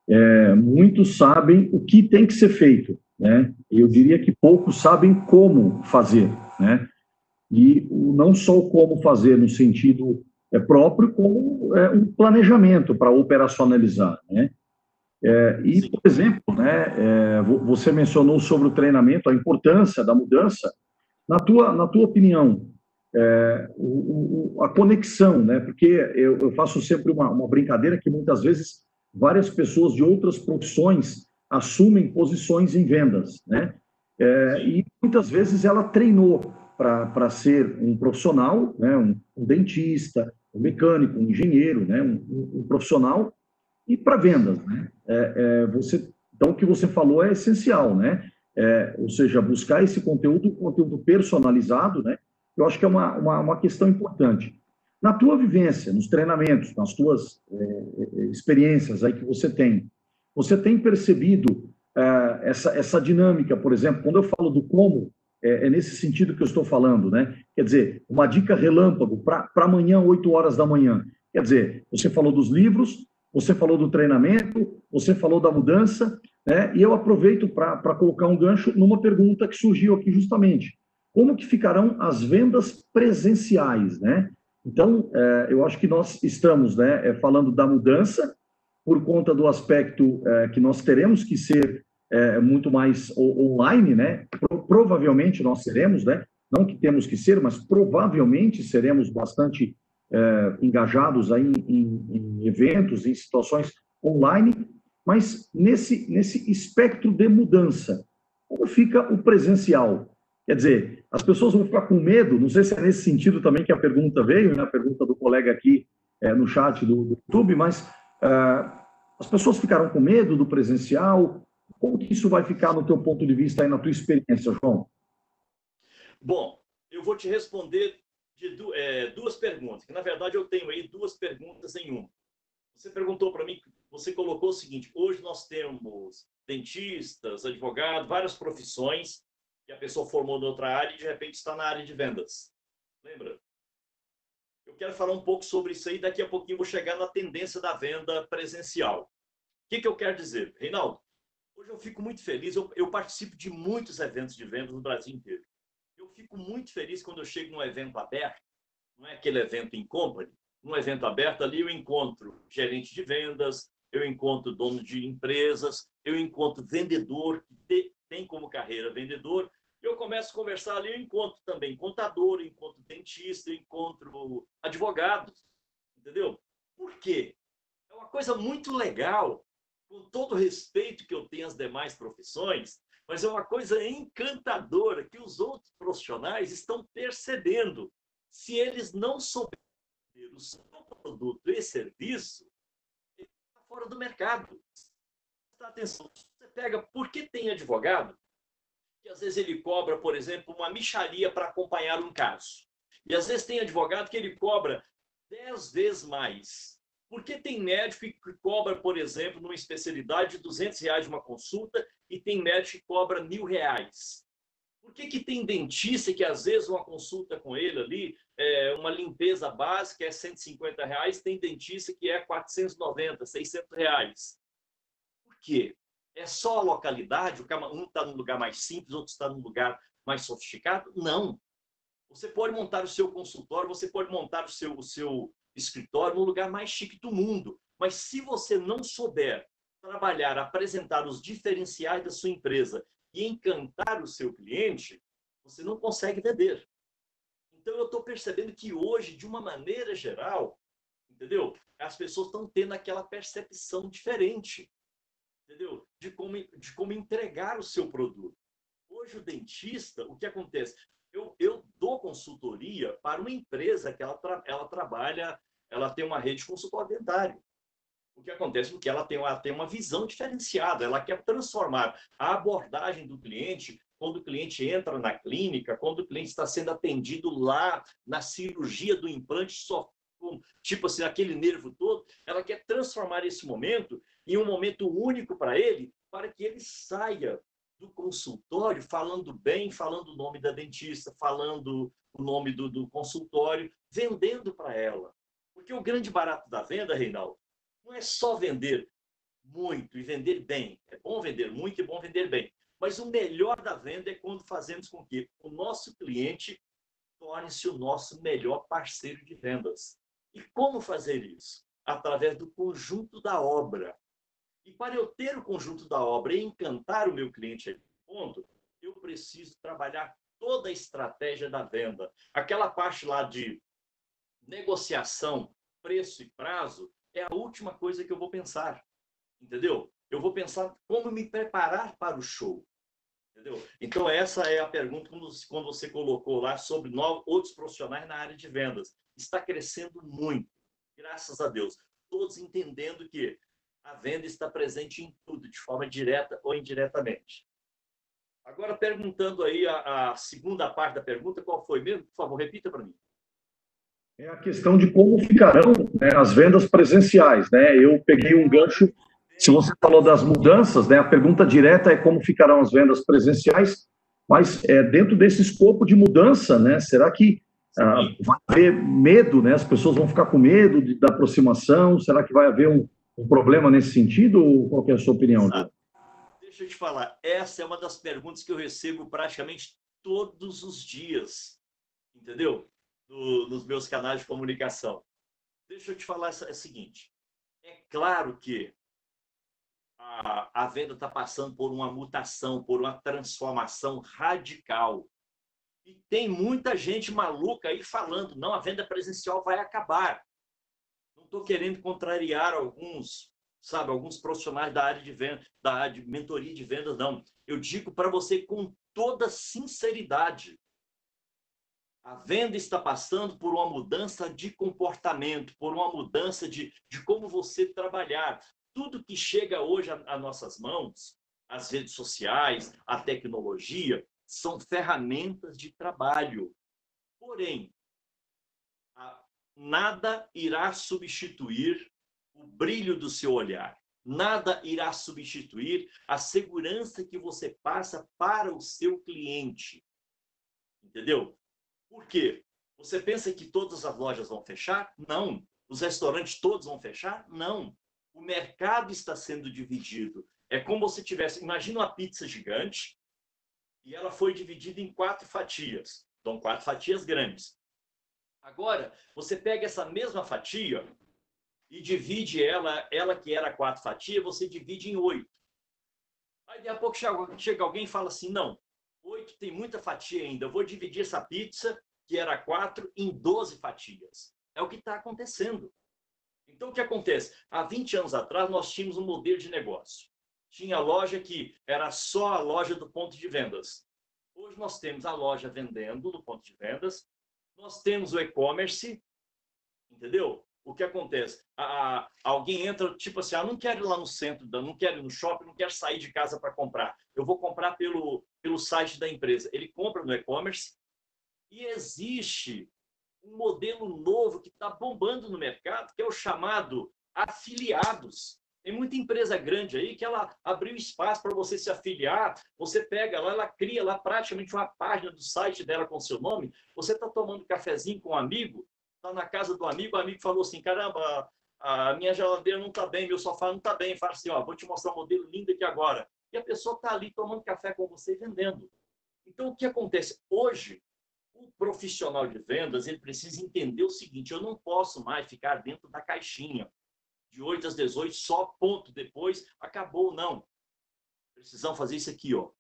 é, muitos sabem o que tem que ser feito, né? Eu diria que poucos sabem como fazer, né? E não só o como fazer no sentido é, próprio, como é, um planejamento para operacionalizar, né? É, e, Sim. por exemplo, né, é, você mencionou sobre o treinamento, a importância da mudança. Na tua, na tua opinião, é, o, o, a conexão, né? Porque eu, eu faço sempre uma, uma, brincadeira que muitas vezes várias pessoas de outras profissões assumem posições em vendas, né? É, e muitas vezes ela treinou para ser um profissional, né? Um, um, dentista, um mecânico, um engenheiro, né? Um, um profissional e para vendas, né? É, é, você, então o que você falou é essencial, né? É, ou seja, buscar esse conteúdo, conteúdo personalizado, né? Eu acho que é uma, uma, uma questão importante. Na tua vivência, nos treinamentos, nas tuas é, é, experiências aí que você tem, você tem percebido é, essa, essa dinâmica, por exemplo, quando eu falo do como, é, é, nesse sentido que eu estou falando, né? Quer dizer, uma dica relâmpago para amanhã, 8 horas da manhã. Quer dizer, você falou dos livros, você falou do treinamento, você falou da mudança, né? E eu aproveito para colocar um gancho numa pergunta que surgiu aqui justamente como que ficarão as vendas presenciais, né? Então, é, eu acho que nós estamos né, é, falando da mudança por conta do aspecto é, que nós teremos que ser é, muito mais online, né? Pro, provavelmente nós seremos, né? Não que temos que ser, mas provavelmente seremos bastante é, engajados aí em, em eventos, em situações online, mas nesse, nesse espectro de mudança, como fica o presencial? Quer dizer, as pessoas vão ficar com medo, não sei se é nesse sentido também que a pergunta veio, né, a pergunta do colega aqui é, no chat do, do YouTube, mas uh, as pessoas ficaram com medo do presencial. Como que isso vai ficar no teu ponto de vista e na tua experiência, João? Bom, eu vou te responder de du é, duas perguntas, que na verdade eu tenho aí duas perguntas em uma. Você perguntou para mim, você colocou o seguinte: hoje nós temos dentistas, advogados, várias profissões que a pessoa formou em outra área e de repente está na área de vendas. Lembra? Eu quero falar um pouco sobre isso aí, daqui a pouquinho vou chegar na tendência da venda presencial. O que, que eu quero dizer? Reinaldo, hoje eu fico muito feliz, eu, eu participo de muitos eventos de vendas no Brasil inteiro. Eu fico muito feliz quando eu chego num evento aberto, não é aquele evento em company, num evento aberto ali eu encontro gerente de vendas, eu encontro dono de empresas, eu encontro vendedor que tem como carreira vendedor, eu começo a conversar ali, eu encontro também contador, encontro dentista, encontro advogados, entendeu? Por quê? É uma coisa muito legal, com todo o respeito que eu tenho às demais profissões, mas é uma coisa encantadora que os outros profissionais estão percebendo. Se eles não souberem o seu produto e serviço, ele está fora do mercado. Presta atenção, pega, por que tem advogado? Que às vezes ele cobra, por exemplo, uma micharia para acompanhar um caso. E às vezes tem advogado que ele cobra dez vezes mais. Por que tem médico que cobra, por exemplo, numa especialidade, 200 reais uma consulta e tem médico que cobra mil reais? Por que, que tem dentista que às vezes uma consulta com ele ali, é, uma limpeza básica é 150 reais, tem dentista que é 490, 600 reais? Por quê? É só a localidade? Um está num lugar mais simples, outro está num lugar mais sofisticado? Não. Você pode montar o seu consultório, você pode montar o seu, o seu escritório no lugar mais chique do mundo. Mas se você não souber trabalhar, apresentar os diferenciais da sua empresa e encantar o seu cliente, você não consegue vender. Então, eu estou percebendo que hoje, de uma maneira geral, entendeu? As pessoas estão tendo aquela percepção diferente entendeu? De como, de como entregar o seu produto. Hoje, o dentista, o que acontece? Eu, eu dou consultoria para uma empresa que ela, tra, ela trabalha, ela tem uma rede de consultório dentário. O que acontece? Porque ela tem, uma, tem uma visão diferenciada, ela quer transformar a abordagem do cliente quando o cliente entra na clínica, quando o cliente está sendo atendido lá na cirurgia do implante, só tipo assim, aquele nervo todo, ela quer transformar esse momento em um momento único para ele, para que ele saia do consultório falando bem, falando o nome da dentista, falando o nome do, do consultório, vendendo para ela. Porque o grande barato da venda, Reinaldo, não é só vender muito e vender bem. É bom vender muito e bom vender bem. Mas o melhor da venda é quando fazemos com que o nosso cliente torne-se o nosso melhor parceiro de vendas. E como fazer isso? Através do conjunto da obra. E para eu ter o conjunto da obra e encantar o meu cliente a ponto, eu preciso trabalhar toda a estratégia da venda. Aquela parte lá de negociação, preço e prazo é a última coisa que eu vou pensar. Entendeu? Eu vou pensar como me preparar para o show. Entendeu? Então, essa é a pergunta quando você colocou lá sobre novos, outros profissionais na área de vendas. Está crescendo muito, graças a Deus. Todos entendendo que a venda está presente em tudo, de forma direta ou indiretamente. Agora, perguntando aí a, a segunda parte da pergunta, qual foi mesmo? Por favor, repita para mim. É a questão de como ficarão né, as vendas presenciais. Né? Eu peguei um gancho se você falou das mudanças, né, a pergunta direta é como ficarão as vendas presenciais, mas é, dentro desse escopo de mudança, né, será que ah, vai haver medo, né, as pessoas vão ficar com medo de, da aproximação? Será que vai haver um, um problema nesse sentido? Ou qual é a sua opinião? Deixa eu te falar, essa é uma das perguntas que eu recebo praticamente todos os dias, entendeu? Do, nos meus canais de comunicação. Deixa eu te falar é o seguinte: é claro que a, a venda está passando por uma mutação, por uma transformação radical. E tem muita gente maluca aí falando, não, a venda presencial vai acabar. Estou querendo contrariar alguns, sabe, alguns profissionais da área de venda, da área de mentoria de vendas, não. Eu digo para você com toda sinceridade, a venda está passando por uma mudança de comportamento, por uma mudança de, de como você trabalhar tudo que chega hoje às nossas mãos, as redes sociais, a tecnologia, são ferramentas de trabalho. Porém, nada irá substituir o brilho do seu olhar. Nada irá substituir a segurança que você passa para o seu cliente. Entendeu? Por quê? Você pensa que todas as lojas vão fechar? Não. Os restaurantes todos vão fechar? Não o mercado está sendo dividido. É como se tivesse, imagina uma pizza gigante e ela foi dividida em quatro fatias. Então, quatro fatias grandes. Agora, você pega essa mesma fatia e divide ela, ela que era quatro fatias, você divide em oito. Aí, daqui a pouco, chega, alguém e fala assim, não, oito tem muita fatia ainda, eu vou dividir essa pizza, que era quatro, em doze fatias. É o que está acontecendo. Então, o que acontece? Há 20 anos atrás, nós tínhamos um modelo de negócio. Tinha loja que era só a loja do ponto de vendas. Hoje nós temos a loja vendendo no ponto de vendas, nós temos o e-commerce, entendeu? O que acontece? A, a, alguém entra, tipo assim, ah, não quero ir lá no centro, não quero ir no shopping, não quero sair de casa para comprar. Eu vou comprar pelo, pelo site da empresa. Ele compra no e-commerce e existe um modelo novo que está bombando no mercado, que é o chamado afiliados. Tem muita empresa grande aí que ela abriu espaço para você se afiliar. Você pega lá, ela cria lá praticamente uma página do site dela com seu nome. Você está tomando cafezinho com um amigo, está na casa do amigo, o amigo falou assim: caramba, a minha geladeira não está bem, meu sofá não está bem. Fala assim: ó, vou te mostrar um modelo lindo aqui agora. E a pessoa está ali tomando café com você e vendendo. Então, o que acontece? Hoje, o profissional de vendas ele precisa entender o seguinte: eu não posso mais ficar dentro da caixinha de 8 às 18, só ponto, depois acabou, não. Precisamos fazer isso aqui, ó.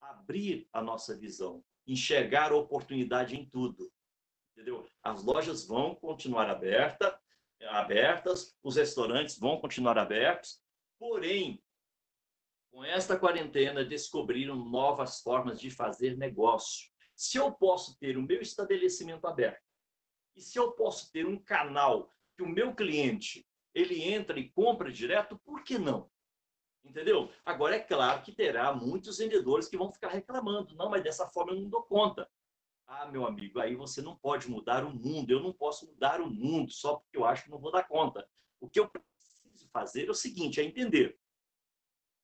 Abrir a nossa visão, enxergar a oportunidade em tudo. Entendeu? As lojas vão continuar aberta, abertas, os restaurantes vão continuar abertos, porém, com esta quarentena descobriram novas formas de fazer negócio. Se eu posso ter o meu estabelecimento aberto e se eu posso ter um canal que o meu cliente ele entra e compra direto, por que não? Entendeu? Agora é claro que terá muitos vendedores que vão ficar reclamando, não, mas dessa forma eu não dou conta. Ah, meu amigo, aí você não pode mudar o mundo. Eu não posso mudar o mundo só porque eu acho que não vou dar conta. O que eu preciso fazer é o seguinte, é entender.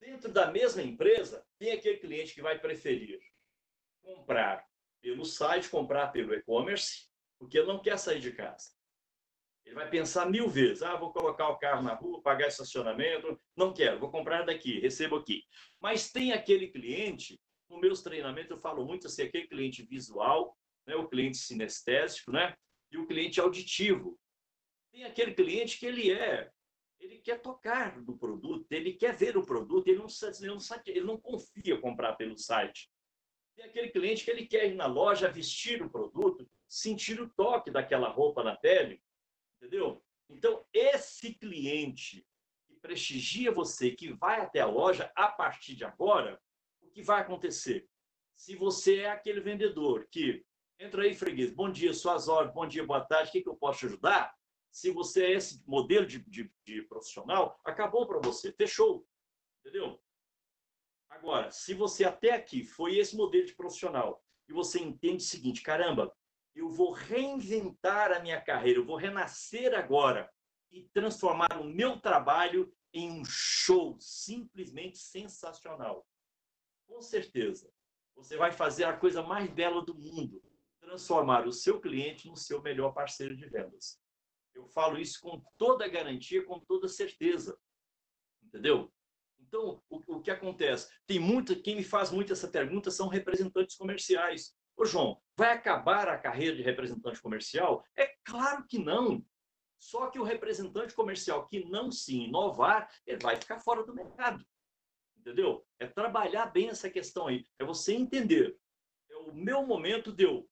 Dentro da mesma empresa, tem aquele cliente que vai preferir comprar pelo site, comprar pelo e-commerce, porque não quer sair de casa. Ele vai pensar mil vezes: ah, vou colocar o carro na rua, pagar estacionamento, não quero, vou comprar daqui, recebo aqui. Mas tem aquele cliente, nos meus treinamentos eu falo muito assim, aquele cliente visual, né, o cliente sinestésico, né, e o cliente auditivo. Tem aquele cliente que ele é ele quer tocar no produto, ele quer ver o produto, ele não, ele não, ele não confia comprar pelo site. Tem aquele cliente que ele quer ir na loja, vestir o produto, sentir o toque daquela roupa na pele, entendeu? Então, esse cliente que prestigia você, que vai até a loja, a partir de agora, o que vai acontecer? Se você é aquele vendedor que entra aí, freguês, bom dia, suas horas, bom dia, boa tarde, o que, que eu posso te ajudar? Se você é esse modelo de, de, de profissional, acabou para você, fechou. Entendeu? Agora, se você até aqui foi esse modelo de profissional e você entende o seguinte, caramba, eu vou reinventar a minha carreira, eu vou renascer agora e transformar o meu trabalho em um show simplesmente sensacional. Com certeza, você vai fazer a coisa mais bela do mundo, transformar o seu cliente no seu melhor parceiro de vendas. Eu falo isso com toda garantia, com toda certeza. Entendeu? Então, o, o que acontece? Tem muito, quem me faz muito essa pergunta são representantes comerciais. Ô, João, vai acabar a carreira de representante comercial? É claro que não. Só que o representante comercial que não se inovar, ele vai ficar fora do mercado. Entendeu? É trabalhar bem essa questão aí. É você entender. É o meu momento de eu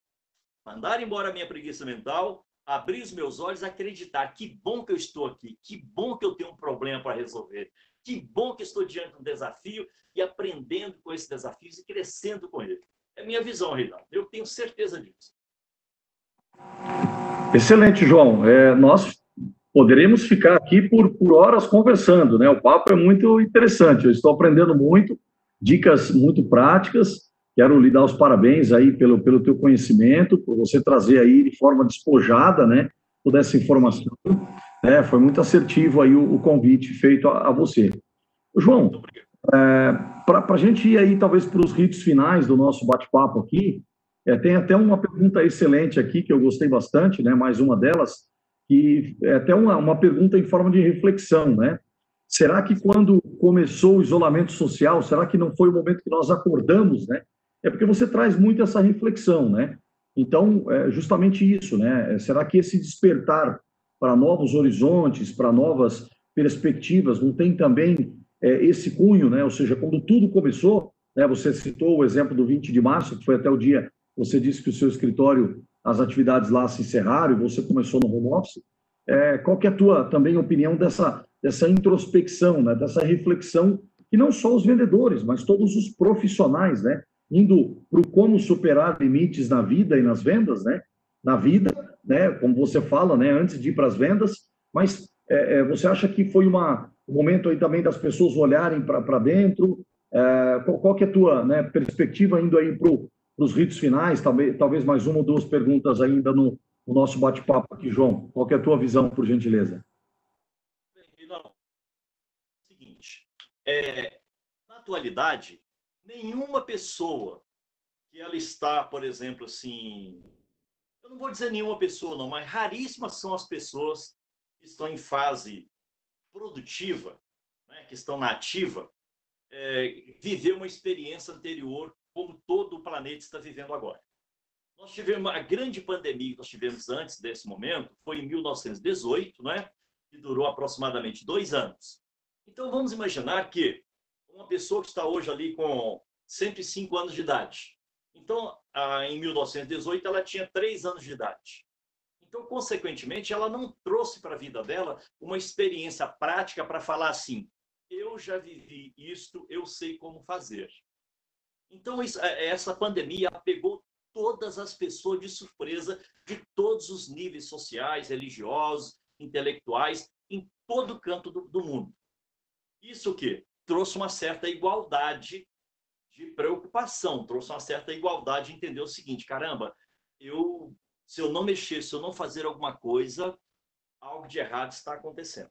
mandar embora a minha preguiça mental, abrir os meus olhos, acreditar que bom que eu estou aqui, que bom que eu tenho um problema para resolver, que bom que estou diante de um desafio e aprendendo com esses desafios e crescendo com ele. É minha visão, Reinaldo. Eu tenho certeza disso. Excelente, João. É, nós poderemos ficar aqui por, por horas conversando, né? O papo é muito interessante. Eu estou aprendendo muito, dicas muito práticas Quero lhe dar os parabéns aí pelo, pelo teu conhecimento, por você trazer aí de forma despojada, né, toda essa informação. Né, foi muito assertivo aí o, o convite feito a, a você. João, é, para a gente ir aí talvez para os ritos finais do nosso bate-papo aqui, é, tem até uma pergunta excelente aqui que eu gostei bastante, né, mais uma delas, que é até uma, uma pergunta em forma de reflexão, né? Será que quando começou o isolamento social, será que não foi o momento que nós acordamos, né? é porque você traz muito essa reflexão, né? Então, é justamente isso, né? Será que esse despertar para novos horizontes, para novas perspectivas, não tem também é, esse cunho, né? Ou seja, quando tudo começou, né? Você citou o exemplo do 20 de março, que foi até o dia, você disse que o seu escritório, as atividades lá se encerraram e você começou no home office. É, qual que é a tua também opinião dessa, dessa introspecção, né? Dessa reflexão que não só os vendedores, mas todos os profissionais, né? indo para o como superar limites na vida e nas vendas, né? Na vida, né? Como você fala, né? Antes de ir para as vendas, mas é, é, você acha que foi uma, um momento aí também das pessoas olharem para dentro? É, qual, qual, que é a tua né, perspectiva indo aí para os ritos finais? Talvez, talvez mais uma ou duas perguntas ainda no, no nosso bate-papo aqui, João. Qual que é a tua visão, por gentileza? É, na atualidade, nenhuma pessoa que ela está, por exemplo, assim, eu não vou dizer nenhuma pessoa não, mas raríssimas são as pessoas que estão em fase produtiva, né, que estão na ativa, é, viver uma experiência anterior como todo o planeta está vivendo agora. Nós tivemos a grande pandemia que nós tivemos antes desse momento, foi em 1918, né, que durou aproximadamente dois anos. Então vamos imaginar que uma pessoa que está hoje ali com 105 anos de idade. Então, em 1918, ela tinha 3 anos de idade. Então, consequentemente, ela não trouxe para a vida dela uma experiência prática para falar assim: eu já vivi isto, eu sei como fazer. Então, é, essa pandemia pegou todas as pessoas de surpresa, de todos os níveis sociais, religiosos, intelectuais, em todo canto do, do mundo. Isso que trouxe uma certa igualdade de preocupação, trouxe uma certa igualdade, entender o seguinte, caramba, eu se eu não mexer, se eu não fazer alguma coisa, algo de errado está acontecendo.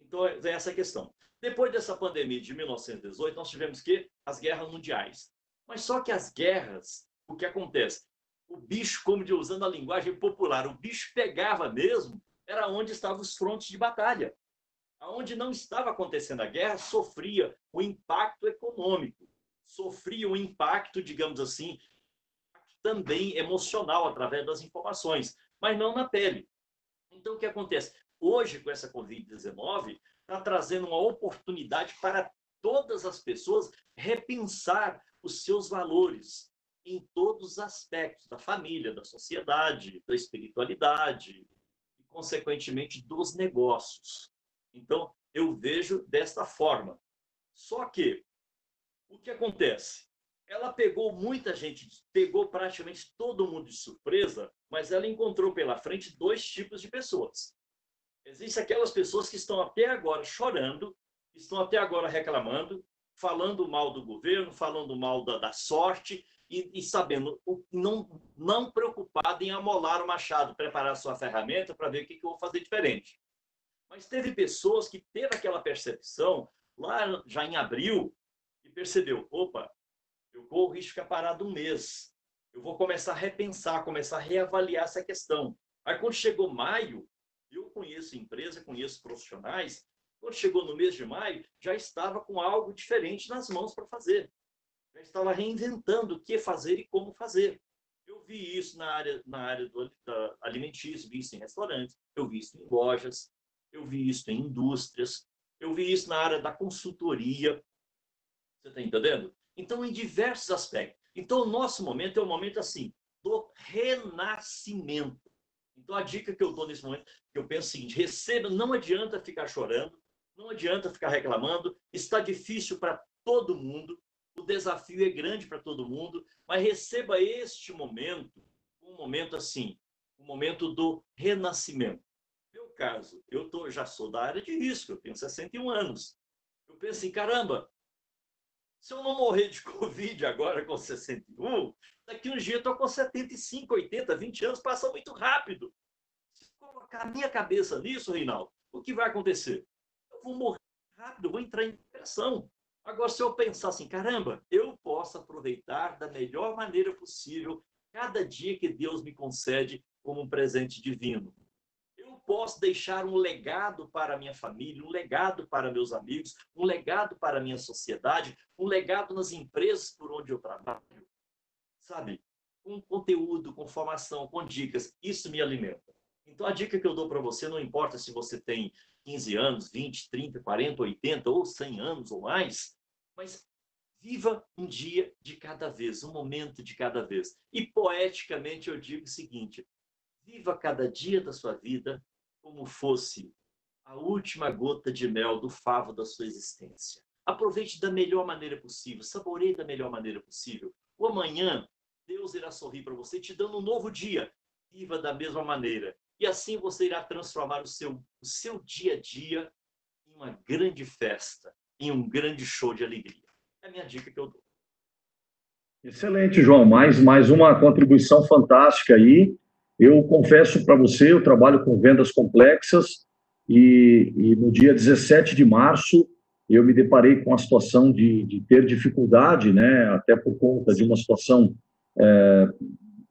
Então, é essa a questão. Depois dessa pandemia de 1918, nós tivemos que as guerras mundiais. Mas só que as guerras, o que acontece? O bicho, como de usando a linguagem popular, o bicho pegava mesmo, era onde estavam os frontes de batalha. Onde não estava acontecendo a guerra, sofria o impacto econômico, sofria o impacto, digamos assim, também emocional através das informações, mas não na pele. Então, o que acontece? hoje, com essa Covid-19, está trazendo uma oportunidade para todas as pessoas repensar os seus valores em todos os aspectos da família, da sociedade, da espiritualidade e, consequentemente, dos negócios. Então, eu vejo desta forma. Só que, o que acontece? Ela pegou muita gente, pegou praticamente todo mundo de surpresa, mas ela encontrou pela frente dois tipos de pessoas. Existem aquelas pessoas que estão até agora chorando, estão até agora reclamando, falando mal do governo, falando mal da, da sorte e, e, sabendo, não, não preocupado em amolar o machado, preparar sua ferramenta para ver o que, que eu vou fazer diferente. Mas teve pessoas que teve aquela percepção lá já em abril e percebeu, opa, eu corro o risco de ficar parado um mês. Eu vou começar a repensar, começar a reavaliar essa questão. Aí quando chegou maio, eu conheço empresa, conheço profissionais, quando chegou no mês de maio, já estava com algo diferente nas mãos para fazer. Já estava reinventando o que fazer e como fazer. Eu vi isso na área, na área do alimentício, vi isso em restaurantes, eu vi isso em lojas, eu vi isso em indústrias, eu vi isso na área da consultoria. Você está entendendo? Então, em diversos aspectos. Então, o nosso momento é um momento assim, do renascimento. Então, a dica que eu dou nesse momento, eu penso o seguinte: receba, não adianta ficar chorando, não adianta ficar reclamando, está difícil para todo mundo, o desafio é grande para todo mundo, mas receba este momento, um momento assim, um momento do renascimento. Meu caso, eu tô, já sou da área de risco, eu tenho 61 anos. Eu penso assim, caramba, se eu não morrer de Covid agora com 61, daqui um dia eu estou com 75, 80, 20 anos, passa muito rápido. Se colocar a minha cabeça nisso, Reinaldo, o que vai acontecer? vou morrer rápido, vou entrar em depressão. Agora, se eu pensar assim, caramba, eu posso aproveitar da melhor maneira possível cada dia que Deus me concede como um presente divino. Posso deixar um legado para a minha família, um legado para meus amigos, um legado para a minha sociedade, um legado nas empresas por onde eu trabalho. Sabe? Com conteúdo, com formação, com dicas. Isso me alimenta. Então, a dica que eu dou para você, não importa se você tem 15 anos, 20, 30, 40, 80 ou 100 anos ou mais, mas viva um dia de cada vez, um momento de cada vez. E poeticamente eu digo o seguinte: viva cada dia da sua vida como fosse a última gota de mel do favo da sua existência. Aproveite da melhor maneira possível, saboreie da melhor maneira possível. O amanhã, Deus irá sorrir para você, te dando um novo dia. Viva da mesma maneira. E assim você irá transformar o seu, o seu dia a dia em uma grande festa, em um grande show de alegria. É a minha dica que eu dou. Excelente, João. Mais, mais uma contribuição fantástica aí. Eu confesso para você, eu trabalho com vendas complexas e, e, no dia 17 de março eu me deparei com a situação de, de ter dificuldade, né, até por conta de uma situação é,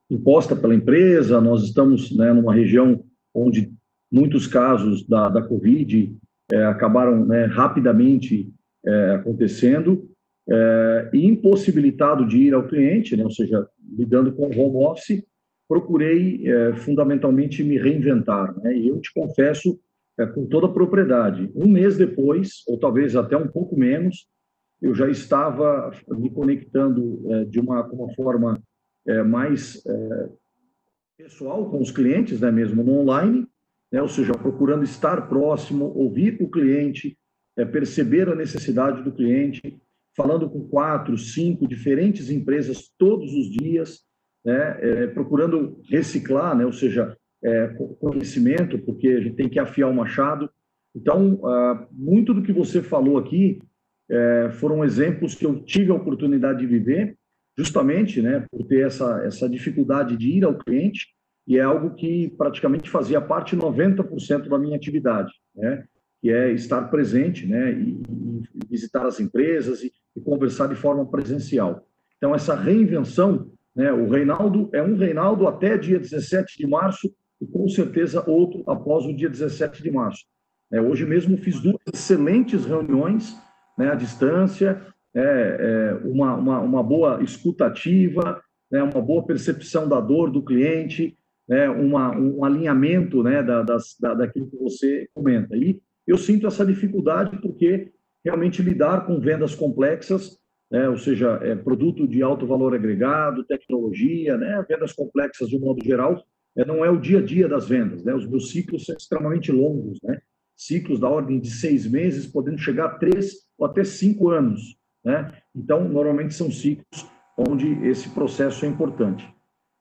imposta pela empresa, nós estamos né, numa região onde muitos casos da, da Covid é, acabaram né, rapidamente é, acontecendo, é, e impossibilitado de ir ao cliente, né, ou seja, lidando com home office, procurei é, fundamentalmente me reinventar. Né, e eu te confesso é, com toda a propriedade, um mês depois, ou talvez até um pouco menos, eu já estava me conectando é, de uma, uma forma é, mais é, pessoal com os clientes, né, mesmo no online, né, ou seja, procurando estar próximo, ouvir o cliente, é, perceber a necessidade do cliente, falando com quatro, cinco diferentes empresas todos os dias, né, é, procurando reciclar, né, ou seja, é, conhecimento, porque a gente tem que afiar o machado. Então, ah, muito do que você falou aqui é, foram exemplos que eu tive a oportunidade de viver justamente né, por ter essa, essa dificuldade de ir ao cliente, e é algo que praticamente fazia parte 90% da minha atividade, né, que é estar presente né, e, e visitar as empresas e, e, conversar de forma presencial. Então, essa reinvenção, né, o Reinaldo é um Reinaldo até dia 17 de março e com certeza outro após o dia 17 de março. É, hoje mesmo fiz duas excelentes reuniões né, à distância, é, é, uma, uma, uma, boa escutativa, né, uma boa percepção da dor do cliente, né, uma, um alinhamento né, da, das, da, daquilo que você comenta. E eu sinto essa dificuldade porque realmente lidar com vendas complexas, né, ou seja, é, produto de alto valor agregado, tecnologia, né, vendas complexas de um modo geral, é, não é o dia a dia das vendas. Né, os meus ciclos são extremamente longos, né, ciclos da ordem de seis meses, podendo chegar a três ou até cinco anos. Né? Então, normalmente são ciclos onde esse processo é importante.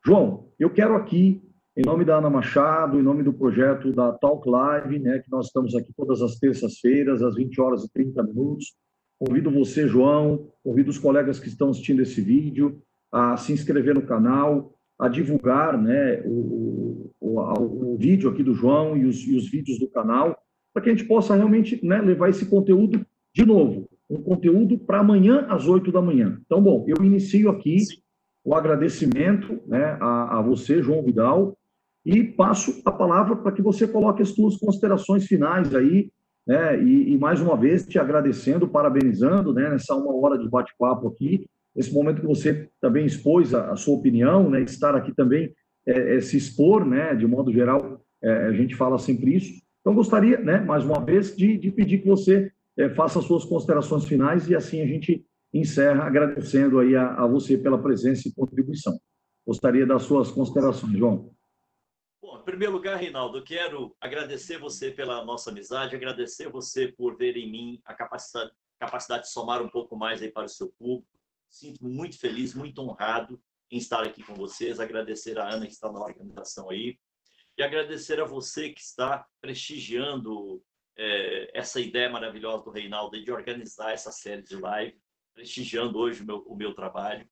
João, eu quero aqui em nome da Ana Machado, em nome do projeto da Talk Live, né, que nós estamos aqui todas as terças-feiras, às 20 horas e 30 minutos. Convido você, João, convido os colegas que estão assistindo esse vídeo a se inscrever no canal, a divulgar né, o, o, o, vídeo aqui do João e os, e os vídeos do canal, para que a gente possa realmente né, levar esse conteúdo de novo, um conteúdo para amanhã às 8 da manhã. Então, bom, eu inicio aqui o agradecimento né, a, a você, João Vidal, e passo a palavra para que você coloque as suas considerações finais aí, né? E, e, mais uma vez te agradecendo, parabenizando, né? Nessa uma hora de bate-papo aqui, esse momento que você também expôs a, a sua opinião, né? Estar aqui também é, é, se expor, né? De modo geral, é, a gente fala sempre isso. Então gostaria, né? Mais uma vez, de, de pedir que você é, faça as suas considerações finais e assim a gente encerra agradecendo aí a, a você pela presença e contribuição. Gostaria das suas considerações, João. Bom, em primeiro lugar, Reinaldo, quero agradecer você pela nossa amizade, agradecer você por ver em mim a capacidade, capacidade de somar um pouco mais aí para o seu público. Sinto-me muito feliz, muito honrado em estar aqui com vocês, agradecer a Ana que está na organização aí e agradecer a você que está prestigiando é, essa ideia maravilhosa do Reinaldo de organizar essa série de live, prestigiando hoje o meu, o meu trabalho.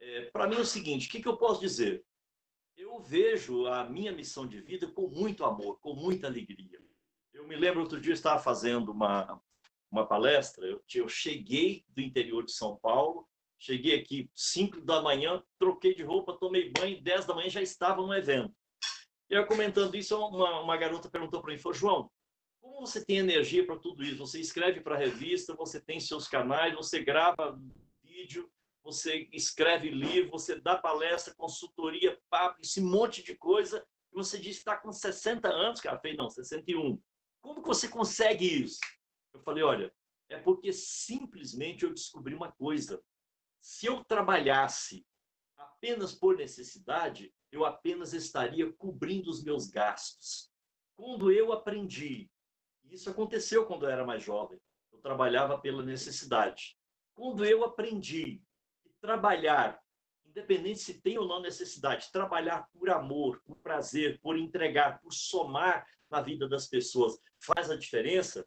É, para mim é o seguinte, o que, que eu posso dizer? Eu vejo a minha missão de vida com muito amor, com muita alegria. Eu me lembro outro dia eu estava fazendo uma uma palestra, eu, eu cheguei do interior de São Paulo, cheguei aqui 5 da manhã, troquei de roupa, tomei banho, 10 da manhã já estava no evento. E eu comentando isso, uma, uma garota perguntou para mim, falou, João, como você tem energia para tudo isso? Você escreve para revista, você tem seus canais, você grava vídeo, você escreve livro, você dá palestra, consultoria, papo, esse monte de coisa, e você diz que está com 60 anos, cara. Eu falei, não, 61. Como que você consegue isso? Eu falei, olha, é porque simplesmente eu descobri uma coisa. Se eu trabalhasse apenas por necessidade, eu apenas estaria cobrindo os meus gastos. Quando eu aprendi, isso aconteceu quando eu era mais jovem, eu trabalhava pela necessidade. Quando eu aprendi trabalhar, independente se tem ou não necessidade, trabalhar por amor, por prazer, por entregar, por somar na vida das pessoas, faz a diferença,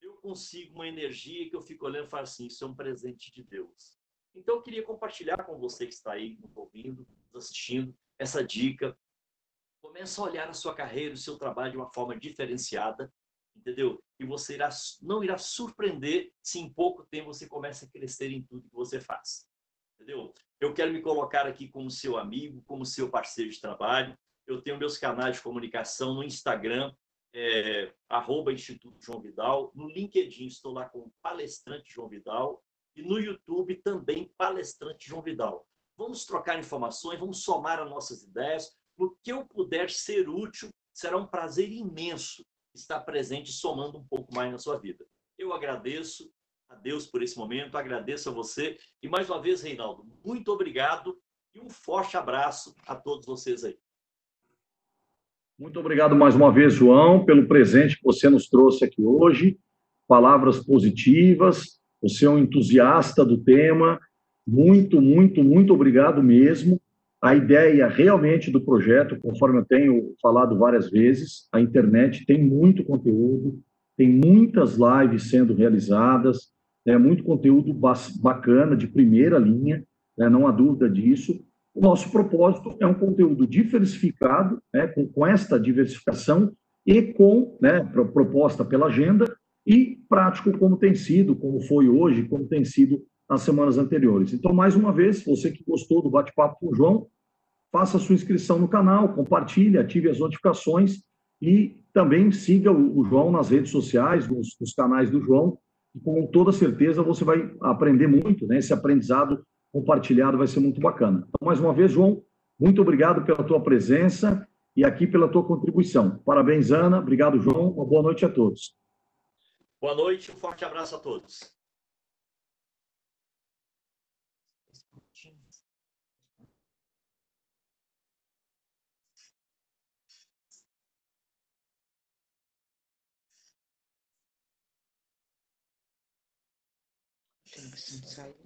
eu consigo uma energia que eu fico olhando e falo assim, isso é um presente de Deus. Então, eu queria compartilhar com você que está aí ouvindo, assistindo, essa dica. Começa a olhar a sua carreira, o seu trabalho de uma forma diferenciada, entendeu? E você irá, não irá surpreender se em pouco tempo você começa a crescer em tudo que você faz entendeu? Eu quero me colocar aqui como seu amigo, como seu parceiro de trabalho. Eu tenho meus canais de comunicação no Instagram, é, arroba Instituto João Vidal. No LinkedIn estou lá com palestrante João Vidal. E no YouTube também palestrante João Vidal. Vamos trocar informações, vamos somar as nossas ideias. No que eu puder ser útil, será um prazer imenso estar presente, somando um pouco mais na sua vida. Eu agradeço a Deus por esse momento, agradeço a você. E mais uma vez, Reinaldo, muito obrigado e um forte abraço a todos vocês aí. Muito obrigado mais uma vez, João, pelo presente que você nos trouxe aqui hoje. Palavras positivas, você é um entusiasta do tema. Muito, muito, muito obrigado mesmo. A ideia realmente do projeto, conforme eu tenho falado várias vezes, a internet tem muito conteúdo, tem muitas lives sendo realizadas, né, muito conteúdo bacana, de primeira linha, né, não há dúvida disso. O nosso propósito é um conteúdo diversificado, né, com, com esta diversificação e com né, proposta pela agenda e prático como tem sido, como foi hoje, como tem sido nas semanas anteriores. Então, mais uma vez, você que gostou do bate-papo com o João, faça sua inscrição no canal, compartilhe, ative as notificações e também siga o, o João nas redes sociais, nos, nos canais do João, e com toda certeza você vai aprender muito, né? Esse aprendizado compartilhado vai ser muito bacana. Então, mais uma vez, João, Muito obrigado pela tua presença e aqui pela tua contribuição. Parabéns, Ana. Obrigado, João. Uma boa noite a todos. Boa noite, um forte abraço a todos. Tem que sair.